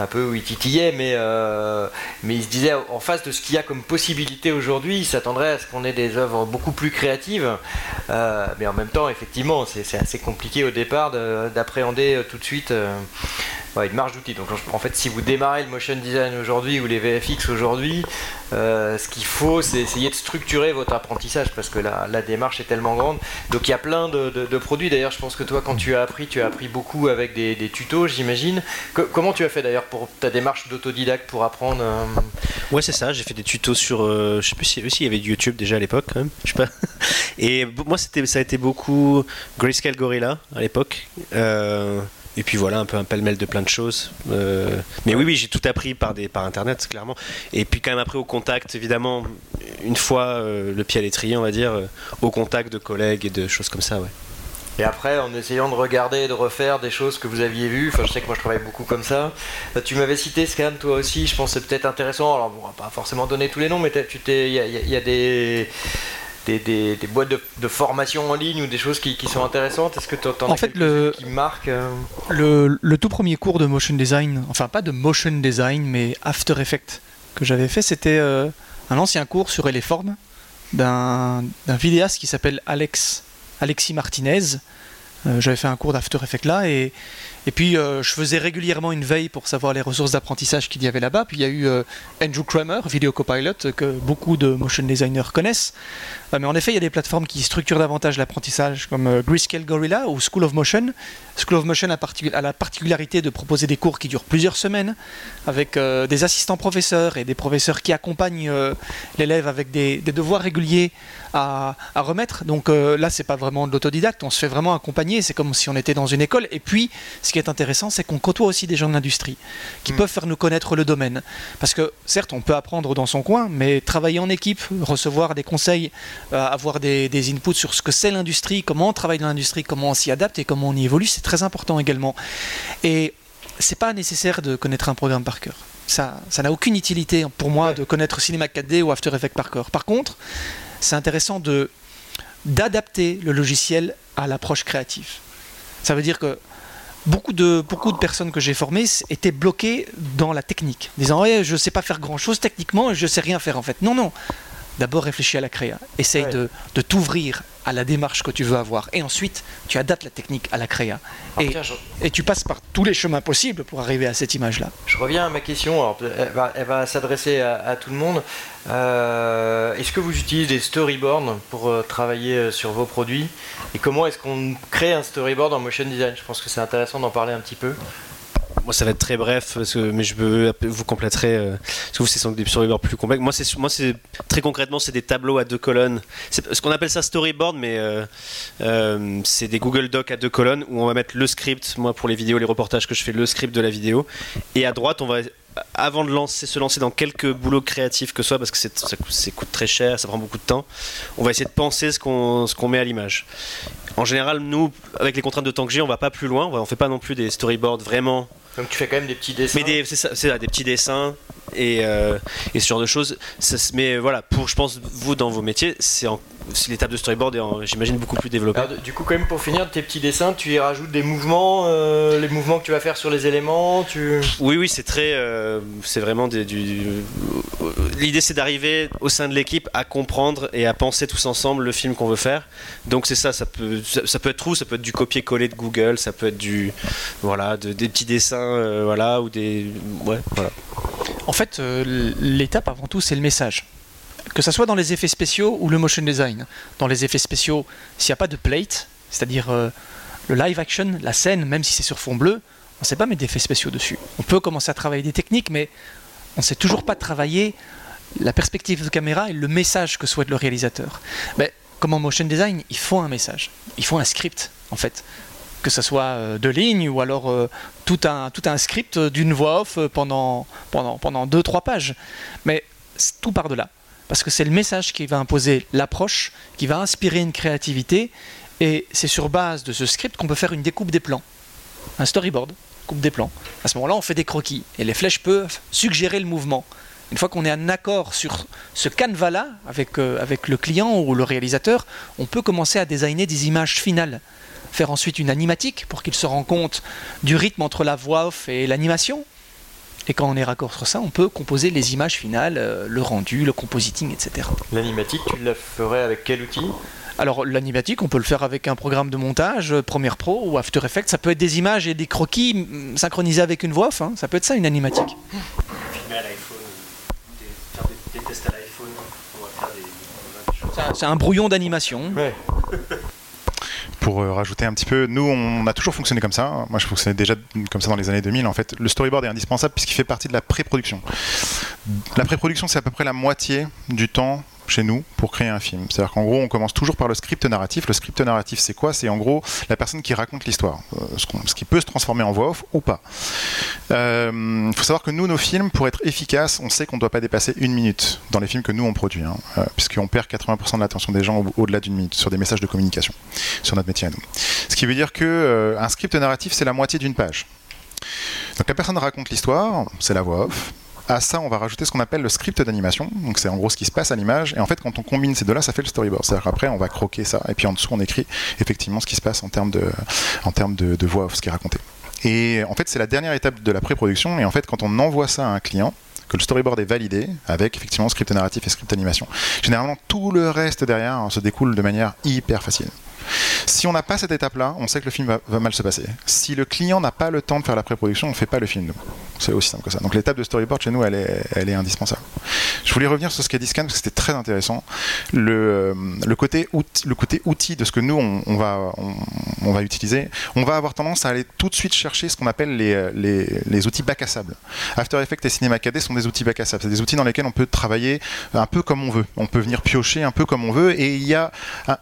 un peu où il titillait, mais, euh, mais il se disait en face de ce qu'il y a comme possibilité aujourd'hui, il s'attendrait à ce qu'on ait des œuvres beaucoup plus créatives. Euh, mais en même temps, effectivement, c'est assez compliqué au départ de- d'appréhender euh, tout de suite euh, ouais, une marge d'outils. Donc en fait, si vous démarrez le motion design aujourd'hui ou les VFX aujourd'hui, euh, ce qu'il faut, c'est essayer de structurer votre apprentissage parce que la, démarche est tellement grande. Donc il y a plein de, produits. D'ailleurs, je pense que toi, quand tu as appris, tu as appris beaucoup avec des, tutos, j'imagine. Co- comment tu as fait d'ailleurs pour ta démarche d'autodidacte pour apprendre euh, Ouais, c'est ça. J'ai fait des tutos sur. euh, je sais plus si s'il y avait du YouTube déjà à l'époque, quand même. Je sais pas. Et moi, ça a été beaucoup Grayscale Gorilla à l'époque. Euh, et puis voilà, un peu un pêle-mêle de plein de choses. Euh, mais oui, oui, j'ai tout appris par, des, par internet, clairement. Et puis quand même après au contact, évidemment, une fois euh, le pied à l'étrier, on va dire, euh, au contact de collègues et de choses comme ça, ouais. Et après, en essayant de regarder et de refaire des choses que vous aviez vues, enfin je sais que moi je travaille beaucoup comme ça. Tu m'avais cité Scan, toi aussi, je pense que c'est peut-être intéressant. Alors bon, on va pas forcément donner tous les noms, mais il y a des, des, des- des boîtes de, de formation en ligne ou des choses qui, qui sont intéressantes? Est-ce que tu en En fait, le- qui marquent euh? Le, le tout premier cours de motion design, enfin pas de motion design, mais After Effects que j'avais fait, c'était euh, un ancien cours sur les formes d'un d'un vidéaste qui s'appelle Alex, Alexis Martinez. Euh, j'avais fait un cours d'After Effects là et, et puis euh, je faisais régulièrement une veille pour savoir les ressources d'apprentissage qu'il y avait là-bas. Puis il y a eu euh, Andrew Kramer, Video Copilot, que beaucoup de motion designers connaissent. Euh, mais en effet, il y a des plateformes qui structurent davantage l'apprentissage, comme euh, Grayscale Gorilla ou School of Motion. School of Motion a, la particularité de proposer des cours qui durent plusieurs semaines, avec des assistants professeurs et des professeurs qui accompagnent l'élève avec des, devoirs réguliers à, remettre. Donc là, c'est pas vraiment de l'autodidacte, on se fait vraiment accompagner. C'est comme si on était dans une école. Et puis, ce qui est intéressant, c'est qu'on côtoie aussi des gens de l'industrie qui mm. peuvent faire nous connaître le domaine. Parce que certes, on peut apprendre dans son coin, mais travailler en équipe, recevoir des conseils, euh, avoir des, inputs sur ce que c'est l'industrie, comment on travaille dans l'industrie, comment on s'y adapte et comment on y évolue, c'est très important également. Et c'est pas nécessaire de connaître un programme par cœur. Ça, ça n'a aucune utilité pour moi de connaître Cinema 4D ou After Effects par cœur. Par contre, c'est intéressant de d'adapter le logiciel à l'approche créative. Ça veut dire que beaucoup de, beaucoup de personnes que j'ai formées étaient bloquées dans la technique, disant ouais, je ne sais pas faire grand chose techniquement, je ne sais rien faire en fait. Non, non. D'abord réfléchis à la créa. Essaye de, de t'ouvrir à la démarche que tu veux avoir. Et ensuite, tu adaptes la technique à la créa. Ah, et, tu passes par tous les chemins possibles pour arriver à cette image-là. Je reviens à ma question. elle va, s'adresser à, tout le monde. Euh, est-ce que vous utilisez des storyboards pour euh, travailler euh, sur vos produits? Et comment est-ce qu'on crée un storyboard en motion design? Je pense que c'est intéressant d'en parler un petit peu. Moi, ça va être très bref, mais je veux vous compléterai. Euh, parce que vous, c'est des storyboards plus complexes. Moi, très concrètement, c'est des tableaux à deux colonnes. Ce qu'on appelle ça storyboard, mais euh, euh, c'est des Google Docs à deux colonnes où on va mettre le script. Moi, pour les vidéos, les reportages que je fais, le script de la vidéo. Et à droite, on va avant de lancer, se lancer dans quelques boulots créatifs que ce soit, parce que ça, coûte très cher, ça prend beaucoup de temps, on va essayer de penser ce qu'on met à l'image. En général, nous, avec les contraintes de temps que j'ai, on va pas plus loin, on fait pas non plus des storyboards vraiment donc tu fais quand même des petits dessins. Mais c'est ça, des petits dessins et, euh, et, ce genre de choses. mais voilà, pour je pense vous dans vos métiers, c'est l'étape de storyboard est j'imagine beaucoup plus développée. du coup quand même pour finir tes petits dessins, tu y rajoutes des mouvements, euh, les mouvements que tu vas faire sur les éléments. Tu... Oui oui c'est très, euh, c'est vraiment des, du. L'idée c'est d'arriver au sein de l'équipe à comprendre et à penser tous ensemble le film qu'on veut faire. Donc c'est ça, ça peut, ça, peut être tout, ça peut être du copier-coller de Google, ça peut être du, voilà, des petits dessins, voilà, ou des, ouais, voilà. En fait, euh, l'étape avant tout, c'est le message. Que ce soit dans les effets spéciaux ou le motion design. Dans les effets spéciaux, s'il n'y a pas de plate, c'est-à-dire euh, le live action, la scène, même si c'est sur fond bleu, on ne sait pas mettre d'effets spéciaux dessus. On peut commencer à travailler des techniques, mais on ne sait toujours pas travailler la perspective de caméra et le message que souhaite le réalisateur. Mais comme en motion design, il faut un message, il faut un script en fait que ce soit euh, de ligne ou alors euh, tout, un, tout un script d'une voix off pendant, pendant, pendant deux, trois pages. Mais tout part de là. Parce que c'est le message qui va imposer l'approche, qui va inspirer une créativité, et c'est sur base de ce script qu'on peut faire une découpe des plans. Un storyboard, coupe des plans. À ce moment-là, on fait des croquis, et les flèches peuvent suggérer le mouvement. Une fois qu'on est en accord sur ce canevas-là avec, euh, avec le client ou le réalisateur, on peut commencer à designer des images finales faire ensuite une animatique pour qu'il se rende compte du rythme entre la voix off et l'animation. Et quand on est raccord sur ça, on peut composer les images finales, euh, le rendu, le compositing, etc. L'animatique, tu la ferais avec quel outil? Alors l'animatique, on peut le faire avec un programme de montage, euh, Premiere Pro ou After Effects. Ça peut être des images et des croquis mm, synchronisés avec une voix off. Hein. Ça peut être ça une animatique. Filmer à l'iPhone, faire des, tests à l'iPhone, on va faire des, C'est un, brouillon d'animation. Ouais. pour euh, rajouter un petit peu, nous on a toujours fonctionné comme ça. Moi je fonctionnais déjà comme ça dans les années 2000. En fait, le storyboard est indispensable puisqu'il fait partie de la pré-production. La pré-production c'est à peu près la moitié du temps chez nous pour créer un film. C'est-à-dire qu'en gros, on commence toujours par le script narratif. Le script narratif, c'est quoi? C'est en gros la personne qui raconte l'histoire, euh, ce, qui peut se transformer en voix off ou pas. Il euh, faut savoir que nous, nos films, pour être efficaces, on sait qu'on ne doit pas dépasser une minute dans les films que nous on produit, hein, euh, puisqu'on perd 80% de l'attention des gens au-delà d'une minute sur des messages de communication, sur notre métier à nous. Ce qui veut dire que un script narratif, c'est la moitié d'une page. Donc la personne raconte l'histoire, c'est la voix off. À ça, on va rajouter ce qu'on appelle le script d'animation. Donc c'est en gros ce qui se passe à l'image. Et en fait, quand on combine ces deux-là, ça fait le storyboard. C'est-à-dire qu'après, on va croquer ça. Et puis en dessous, on écrit effectivement ce qui se passe en termes de, voix ce qui est raconté. Et en fait, c'est la dernière étape de la pré-production. Et en fait, quand on envoie ça à un client, que le storyboard est validé avec effectivement script narratif et script animation. Généralement, tout le reste derrière hein, se découle de manière hyper facile. Si on n'a pas cette étape-là, on sait que le film va, mal se passer. Si le client n'a pas le temps de faire la pré-production, on ne fait pas le film. C'est aussi simple que ça. Donc l'étape de storyboard chez nous, elle est, indispensable. Je voulais revenir sur ce qu'a dit Scan parce que c'était très intéressant. Le, euh, côté outil, le côté outil de ce que nous, on, va, utiliser, on va avoir tendance à aller tout de suite chercher ce qu'on appelle les, outils bac à sable. After Effects et Cinema 4D sont des outils bac à sable. C'est des outils dans lesquels on peut travailler un peu comme on veut. On peut venir piocher un peu comme on veut et il y a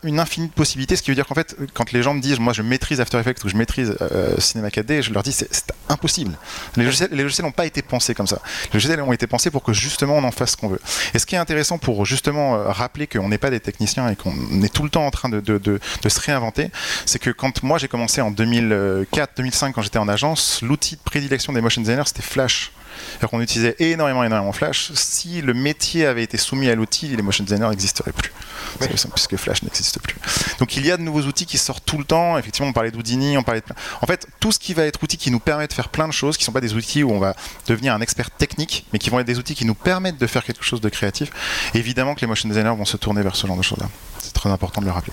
une infinie de possibilités, ce qui veut dire qu'en fait, quand les gens me disent, moi je maîtrise After Effects ou je maîtrise euh, Cinema 4D, je leur dis, c'est impossible. Les logiciels n'ont pas été pensés comme ça. Les logiciels ont été pensés pour que justement on en fasse ce qu'on veut. Et ce qui est intéressant pour justement euh, rappeler qu'on n'est pas des techniciens et qu'on est tout le temps en train de, de, se réinventer, c'est que quand moi j'ai commencé en 2004-2005 quand j'étais en agence, l'outil de prédilection des motion designers c'était Flash. Alors qu'on utilisait énormément, énormément Flash. Si le métier avait été soumis à l'outil, les motion designers n'existeraient plus. Puisque Flash n'existe plus. Donc il y a de nouveaux outils qui sortent tout le temps. Effectivement, on parlait d'Houdini, on parlait de... En fait, tout ce qui va être outil qui nous permet de faire plein de choses, qui ne sont pas des outils où on va devenir un expert technique, mais qui vont être des outils qui nous permettent de faire quelque chose de créatif, évidemment que les motion designers vont se tourner vers ce genre de choses-là. C'est très important de le rappeler.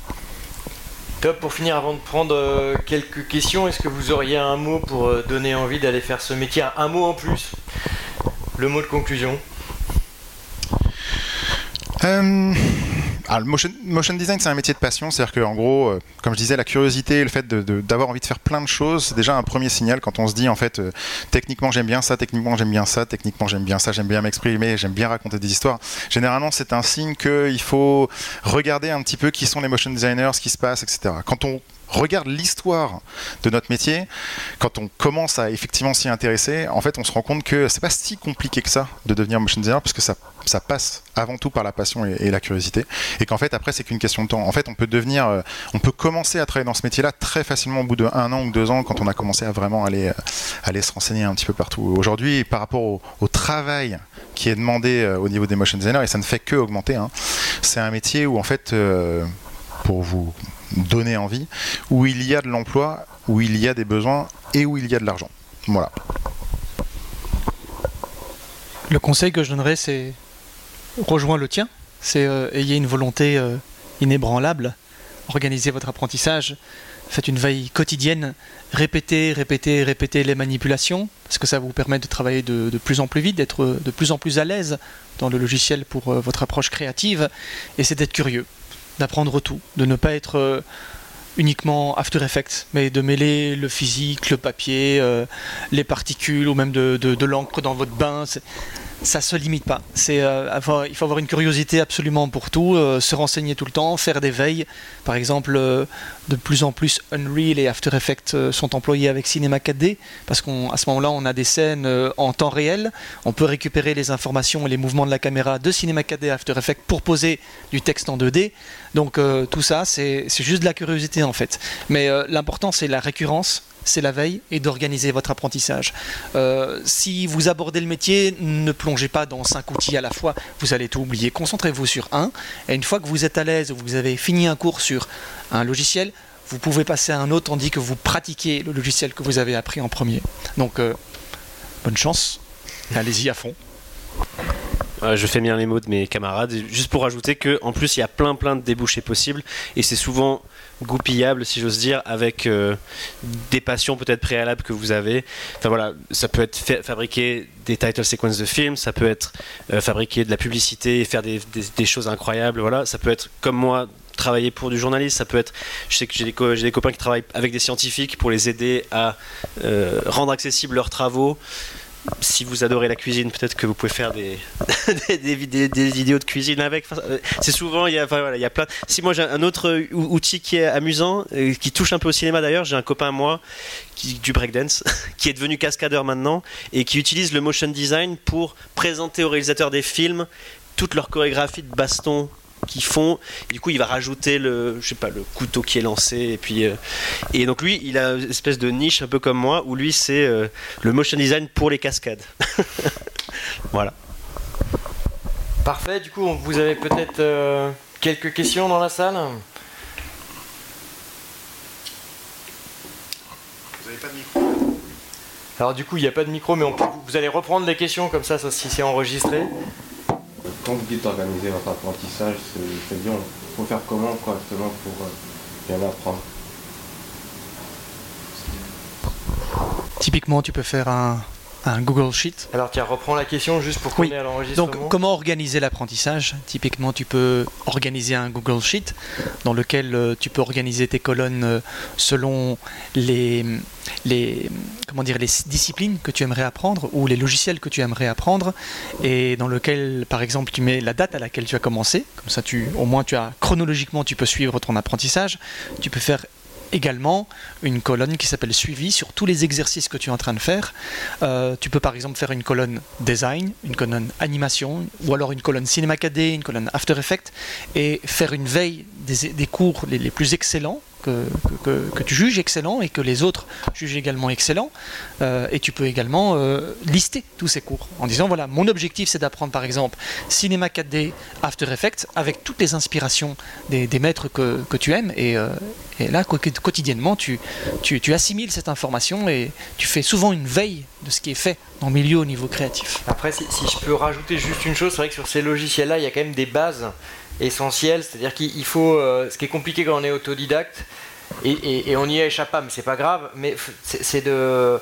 Top, pour finir, avant de prendre euh, quelques questions, est-ce que vous auriez un mot pour euh, donner envie d'aller faire ce métier? Un mot en plus. Le mot de conclusion euh, le motion, design, c'est un métier de passion. C'est-à-dire qu'en gros, euh, comme je disais, la curiosité, le fait d'avoir envie de faire plein de choses, c'est déjà un premier signal quand on se dit, en fait, euh, techniquement j'aime bien ça, techniquement j'aime bien ça, techniquement j'aime bien ça, j'aime bien m'exprimer, j'aime bien raconter des histoires. Généralement, c'est un signe qu'il faut regarder un petit peu qui sont les motion designers, ce qui se passe, etc. Quand on regarde l'histoire de notre métier, quand on commence à effectivement s'y intéresser, en fait, on se rend compte que c'est pas si compliqué que ça de devenir motion designer parce que ça, ça passe avant tout par la passion et, la curiosité, et qu'en fait après c'est qu'une question de temps. En fait, on peut devenir, euh, on peut commencer à travailler dans ce métier-là très facilement au bout de un an ou deux ans quand on a commencé à vraiment aller, euh, aller se renseigner un petit peu partout. Aujourd'hui, par rapport au, travail qui est demandé euh, au niveau des motion designers, et ça ne fait que augmenter, hein, c'est un métier où en fait, pour vous donner envie, où il y a de l'emploi, où il y a des besoins et où il y a de l'argent. Voilà. Le conseil que je donnerais, c'est rejoins le tien. C'est euh, ayez une volonté euh, inébranlable, organisez votre apprentissage, faites une veille quotidienne, répétez, répétez, répétez les manipulations, parce que ça vous permet de travailler de, plus en plus vite, d'être de plus en plus à l'aise dans le logiciel pour euh, votre approche créative, et c'est d'être curieux d'apprendre tout, de ne pas être euh, uniquement After Effects, mais de mêler le physique, le papier, euh, les particules ou même de, de l'encre dans votre bain ça se limite pas. Euh, il faut avoir une curiosité absolument pour tout, euh, se renseigner tout le temps, faire des veilles. Par exemple, euh, de plus en plus Unreal et After Effects sont employés avec Cinema 4D parce qu'à ce moment-là, on a des scènes en temps réel. On peut récupérer les informations et les mouvements de la caméra de Cinema 4D After Effects pour poser du texte en 2D. Donc tout ça, c'est juste de la curiosité en fait. Mais l'important, c'est la récurrence c'est la veille et d'organiser votre apprentissage. Euh, si vous abordez le métier, ne plongez pas dans cinq outils à la fois, vous allez tout oublier. Concentrez-vous sur un, et une fois que vous êtes à l'aise, vous avez fini un cours sur un logiciel, vous pouvez passer à un autre tandis que vous pratiquez le logiciel que vous avez appris en premier. Donc, euh, bonne chance, allez-y à fond. je fais bien les mots de mes camarades, juste pour ajouter que en plus il y a plein plein de débouchés possibles et c'est souvent goupillable, si j'ose dire, avec euh, des passions peut-être préalables que vous avez. Enfin voilà, ça peut être fabriquer des title sequences de films, ça peut être euh, fabriquer de la publicité et faire des, choses incroyables. Voilà, ça peut être comme moi travailler pour du journaliste, ça peut être, je sais que j'ai des, des, copains qui travaillent avec des scientifiques pour les aider à euh, rendre accessibles leurs travaux si vous adorez la cuisine, peut-être que vous pouvez faire des, des, vidéos de cuisine avec. Euh, c'est souvent, il y, a, il y a plein. Si moi j'ai un autre outil qui est amusant, euh, qui touche un peu au cinéma d'ailleurs, j'ai un copain à moi qui, du breakdance, qui est devenu cascadeur maintenant et qui utilise le motion design pour présenter aux réalisateurs des films toute leur chorégraphie de baston qui font. du coup, il va rajouter le, je sais pas, le couteau qui est lancé. Et puis, euh, et donc lui, il a une espèce de niche un peu comme moi, où lui, c'est euh, le motion design pour les cascades. voilà. Parfait. Du coup, vous avez peut-être euh, quelques questions dans la salle? Vous n'avez pas de micro. Alors du coup, il n'y a pas de micro, mais vous allez reprendre les questions comme ça, ça si c'est enregistré quand vous dites organiser votre apprentissage, c'est-à-dire il faut faire comment justement pour euh, bien apprendre? Typiquement, tu peux faire un, un Google Sheet. Alors tiens, reprends la question juste pour qu'on Oui. ait à l'enregistrement. Donc, comment organiser l'apprentissage? Typiquement, tu peux organiser un Google Sheet dans lequel euh, tu peux organiser tes colonnes euh, selon les, les, comment dire, les disciplines que tu aimerais apprendre ou les logiciels que tu aimerais apprendre et dans lequel, par exemple, tu mets la date à laquelle tu as commencé. Comme ça, tu, au moins, tu as chronologiquement, tu peux suivre ton apprentissage. Tu peux faire également une colonne qui s'appelle suivi sur tous les exercices que tu es en train de faire. Euh, tu peux par exemple faire une colonne design, une colonne animation, ou alors une colonne cinéma 4D, une colonne After Effects, et faire une veille des, cours les plus excellents. Que, tu juges excellents et que les autres jugent également excellents. Euh, et tu peux également euh, lister tous ces cours en disant voilà, mon objectif c'est d'apprendre par exemple cinéma 4D, After Effects avec toutes les inspirations des, des maîtres que, que tu aimes. Et, euh, et là, quotidiennement, tu, tu, tu assimiles cette information et tu fais souvent une veille de ce qui est fait dans le milieu au niveau créatif. Après, si, si je peux rajouter juste une chose, c'est vrai que sur ces logiciels-là, il y a quand même des bases essentielles. C'est-à-dire qu'il il faut. euh, ce qui est compliqué quand on est autodidacte, et, on y échappe pas, mais c'est pas grave. Mais c'est de. euh,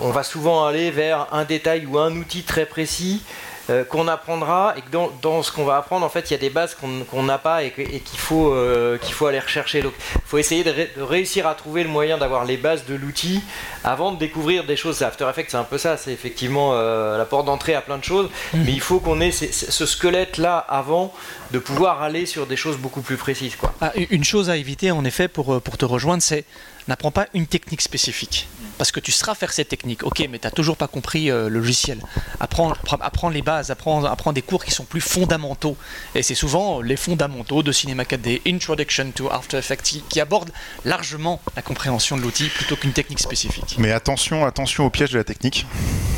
on va souvent aller vers un détail ou un outil très précis. Euh, qu'on apprendra et que dans, dans ce qu'on va apprendre en fait il y a des bases qu'on n'a pas et qu'il faut euh, qu'il faut aller rechercher. Donc il faut essayer de, ré- de réussir à trouver le moyen d'avoir les bases de l'outil avant de découvrir des choses. After Effects c'est un peu ça c'est effectivement euh, la porte d'entrée à plein de choses. Mais il faut qu'on ait ces- ce squelette là avant de pouvoir aller sur des choses beaucoup plus précises quoi. Ah, une chose à éviter, en effet, pour, pour te rejoindre, c'est n'apprends pas une technique spécifique. Parce que tu sauras faire cette technique, ok, mais tu n'as toujours pas compris euh, le logiciel. Apprends, apprends, les bases, apprends, apprends des cours qui sont plus fondamentaux. Et c'est souvent les fondamentaux de Cinema 4D, Introduction to After Effects, qui, abordent largement la compréhension de l'outil plutôt qu'une technique spécifique. Mais attention, attention au piège de la technique.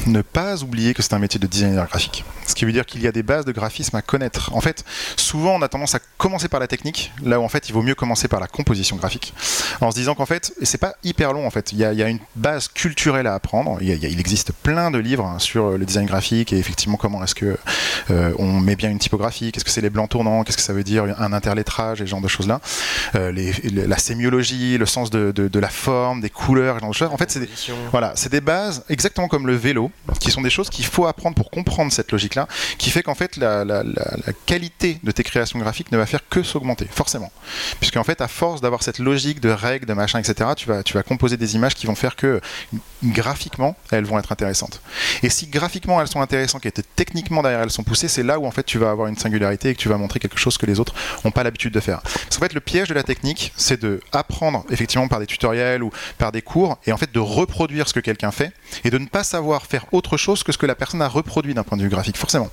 Ne pas oublier que c'est un métier de designer graphique. Ce qui veut dire qu'il y a des bases de graphisme à connaître. En fait, souvent on a tendance à commencer par la technique, là où en fait il vaut mieux commencer par la composition graphique. En se disant qu'en fait, c'est pas hyper long en fait, il y a, il y a une base culturelle à apprendre. Il, y a- existe plein de livres hein, sur le design graphique et effectivement comment est-ce que euh, on met bien une typographie, qu'est-ce que c'est les blancs tournants, qu'est-ce que ça veut dire un interlettrage et ce genre de choses là. Euh, les- la sémiologie, le sens de, de- de la forme, des couleurs, ce genre de choses. En fait, c'est des, voilà, c'est des bases exactement comme le vélo, qui sont des choses qu'il faut apprendre pour comprendre cette logique-là, qui fait qu'en fait la, la- la- la qualité de tes créations graphiques ne va faire que s'augmenter, forcément. Puisqu'en fait, à force d'avoir cette logique de règles, de machin, etc., tu vas, composer des images qui vont faire que graphiquement, elles vont être intéressantes. Et si graphiquement elles sont intéressantes et que techniquement derrière elles sont poussées, c'est là où en fait tu vas avoir une singularité et que tu vas montrer quelque chose que les autres n'ont pas l'habitude de faire. Parce qu'en fait, le piège de la technique, c'est de apprendre effectivement par des tutoriels ou par des cours et en fait de reproduire ce que quelqu'un fait et de ne pas savoir faire autre chose que ce que la personne a reproduit d'un point de vue graphique, forcément.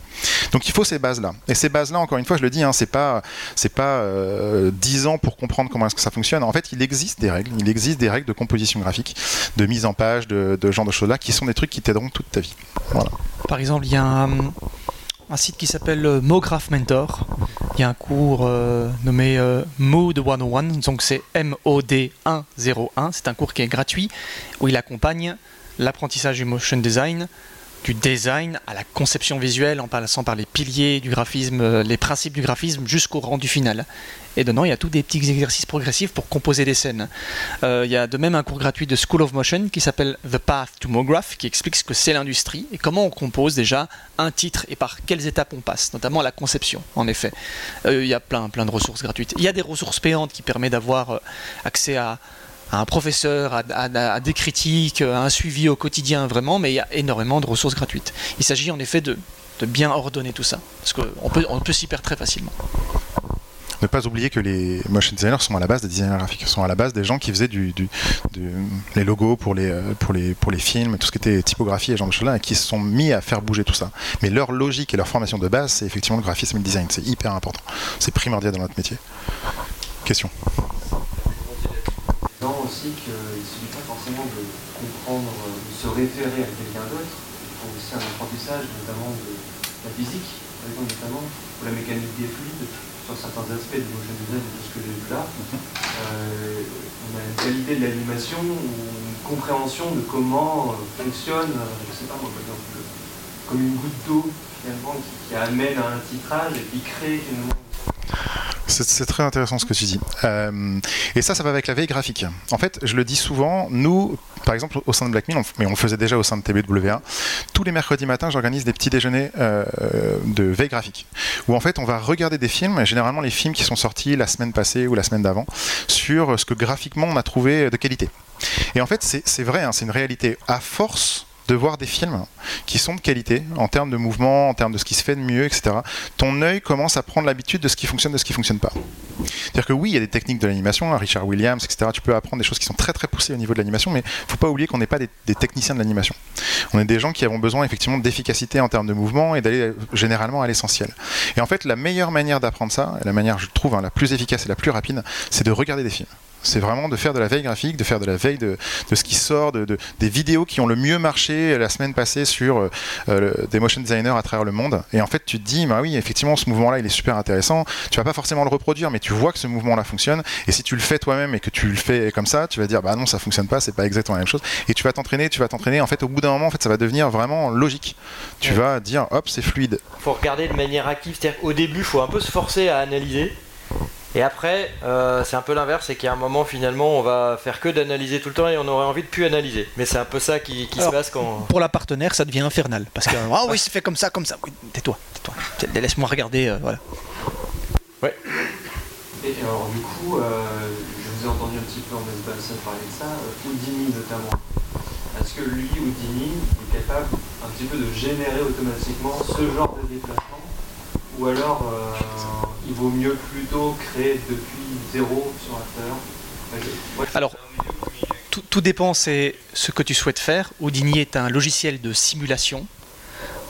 Donc il faut ces bases-là. Et ces bases-là, encore une fois, je le dis, hein, c'est pas c'est pas euh, 10 ans pour comprendre comment est-ce que ça fonctionne. En fait, il existe des règles, il existe des règles de composition graphique, de mise en page, de, de genre de choses-là, qui sont des trucs qui t'aideront toute ta vie. Voilà. Par exemple, il y a un, site qui s'appelle euh, MoGraph Mentor. Il y a un cours euh, nommé euh, Mood 101, donc c'est M-O-D 101. C'est un cours qui est gratuit où il accompagne l'apprentissage du motion design, du design à la conception visuelle en passant par les piliers du graphisme, euh, les principes du graphisme jusqu'au rendu final. Et dedans, il y a tous des petits exercices progressifs pour composer des scènes. Euh, il y a de même un cours gratuit de School of Motion qui s'appelle The Path to MoGraph, qui explique ce que c'est l'industrie et comment on compose déjà un titre et par quelles étapes on passe, notamment la conception, en effet. Euh, il y a plein, plein de ressources gratuites. Il y a des ressources payantes qui permettent d'avoir accès à, à un professeur, à, des critiques, à un suivi au quotidien, vraiment, mais il y a énormément de ressources gratuites. Il s'agit en effet de, bien ordonner tout ça, parce qu'on peut, s'y perdre très facilement. Ne pas oublier que les motion designers sont à la base des designers graphiques, sont à la base des gens qui faisaient du, les logos pour les, euh, pour, les, pour les films, tout ce qui était typographie et genre de choses-là, et qui se sont mis à faire bouger tout ça. Mais leur logique et leur formation de base, c'est effectivement le graphisme et le design. C'est hyper important. C'est primordial dans notre métier. Question. Aussi qu'il ne suffit pas forcément de comprendre, de se référer à quelqu'un d'autre. Il faut aussi un apprentissage, notamment de la physique, par exemple, notamment, ou la mécanique des fluides, sur certains aspects du motion design, de tout ce que j'ai vu là. Euh, on a une qualité de l'animation une compréhension de comment euh, fonctionne, euh, je sais pas moi, par exemple, le- comme une goutte d'eau, finalement, qui, qui amène à un titrage et qui crée finalement C'est très intéressant ce que tu dis. Euh, et ça, ça va avec la veille graphique. En fait, je le dis souvent, nous, par exemple, au sein de Blackmill, mais on le faisait déjà au sein de TBWA, tous les mercredis matins, j'organise des petits déjeuners euh, de veille graphique, où en fait, on va regarder des films, généralement les films qui sont sortis la semaine passée ou la semaine d'avant, sur ce que graphiquement on a trouvé de qualité. Et en fait, c'est vrai, hein, c'est une réalité. À force de voir des films qui sont de qualité en termes de mouvement, en termes de ce qui se fait de mieux, etc. Ton œil commence à prendre l'habitude de ce qui fonctionne, de ce qui fonctionne pas. C'est-à-dire que oui, il y a des techniques de l'animation, hein, Richard Williams, etc. Tu peux apprendre des choses qui sont très très poussées au niveau de l'animation, mais faut pas oublier qu'on n'est pas des, techniciens de l'animation. On est des gens qui avons besoin effectivement d'efficacité en termes de mouvement et d'aller euh, généralement à l'essentiel. Et en fait, la meilleure manière d'apprendre ça, et la manière, je trouve, hein, la plus efficace et la plus rapide, c'est de regarder des films. C'est vraiment de faire de la veille graphique, de faire de la veille de, ce qui sort, de, des vidéos qui ont le mieux marché la semaine passée sur euh, euh, des motion designers à travers le monde. Et en fait, tu te dis, bah oui, effectivement, ce mouvement-là, il est super intéressant. Tu vas pas forcément le reproduire, mais tu vois que ce mouvement-là fonctionne. Et si tu le fais toi-même et que tu le fais comme ça, tu vas dire, bah non, ça fonctionne pas, c'est pas exactement la même chose. Et tu vas t'entraîner, tu vas t'entraîner. En fait, au bout d'un moment, en fait, ça va devenir vraiment logique. Tu vas dire, hop, c'est fluide. Faut regarder de manière active. C'est-à-dire qu'au début, il faut un peu se forcer à analyser. Et après, euh, c'est un peu l'inverse, c'est qu'à un moment finalement, on va faire que d'analyser tout le temps et on aurait envie de plus analyser. Mais c'est un peu ça qui, se passe quand. Pour la partenaire, ça devient infernal parce que ah oui, c'est fait comme ça, comme ça. tais-toi, tais-toi. Laisse-moi regarder, euh, voilà. Ouais. Et alors du coup, euh, je vous ai entendu un petit peu en ça parler de ça, Houdini notamment. Est-ce que lui, Houdini, est capable un petit peu de générer automatiquement ce genre de déplacement Ou alors il vaut mieux plutôt créer depuis zéro sur After Alors, tout, dépend, c'est ce que tu souhaites faire. Houdini est un logiciel de simulation.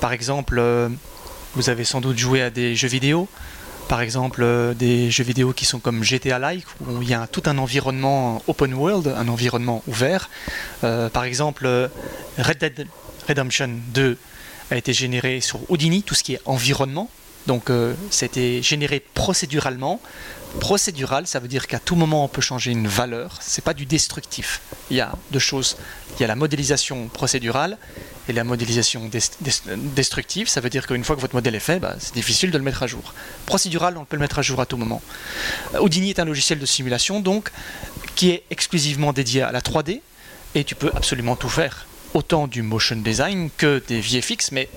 Par exemple, euh, vous avez sans doute joué à des jeux vidéo. Par exemple, euh, des jeux vidéo qui sont comme GTA-like, où il y a tout un environnement open world, un environnement ouvert. Euh, par exemple, Red Dead Redemption 2 a été généré sur Houdini, tout ce qui est environnement, donc euh, c'était généré procéduralement. Procédural, ça veut dire qu'à tout moment on peut changer une valeur. C'est pas du destructif. Il y a deux choses. Il y a la modélisation procédurale et la modélisation destructive. Ça veut dire qu'une fois que votre modèle est fait, bah, c'est difficile de le mettre à jour. Procédural, on peut le mettre à jour à tout moment. Houdini est un logiciel de simulation donc qui est exclusivement dédié à la 3D et tu peux absolument tout faire. Autant du motion design que des VFX, mais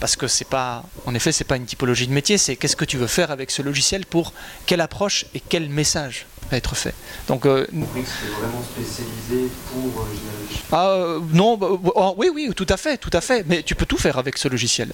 parce que c'est pas, en effet, c'est pas une typologie de métier, c'est qu'est-ce que tu veux faire avec ce logiciel pour quelle approche et quel message va être fait. Donc, euh, vraiment spécialisé pour. Euh, ah euh, non, bah, oh, oui, oui, tout à fait, tout à fait. Mais tu peux tout faire avec ce logiciel.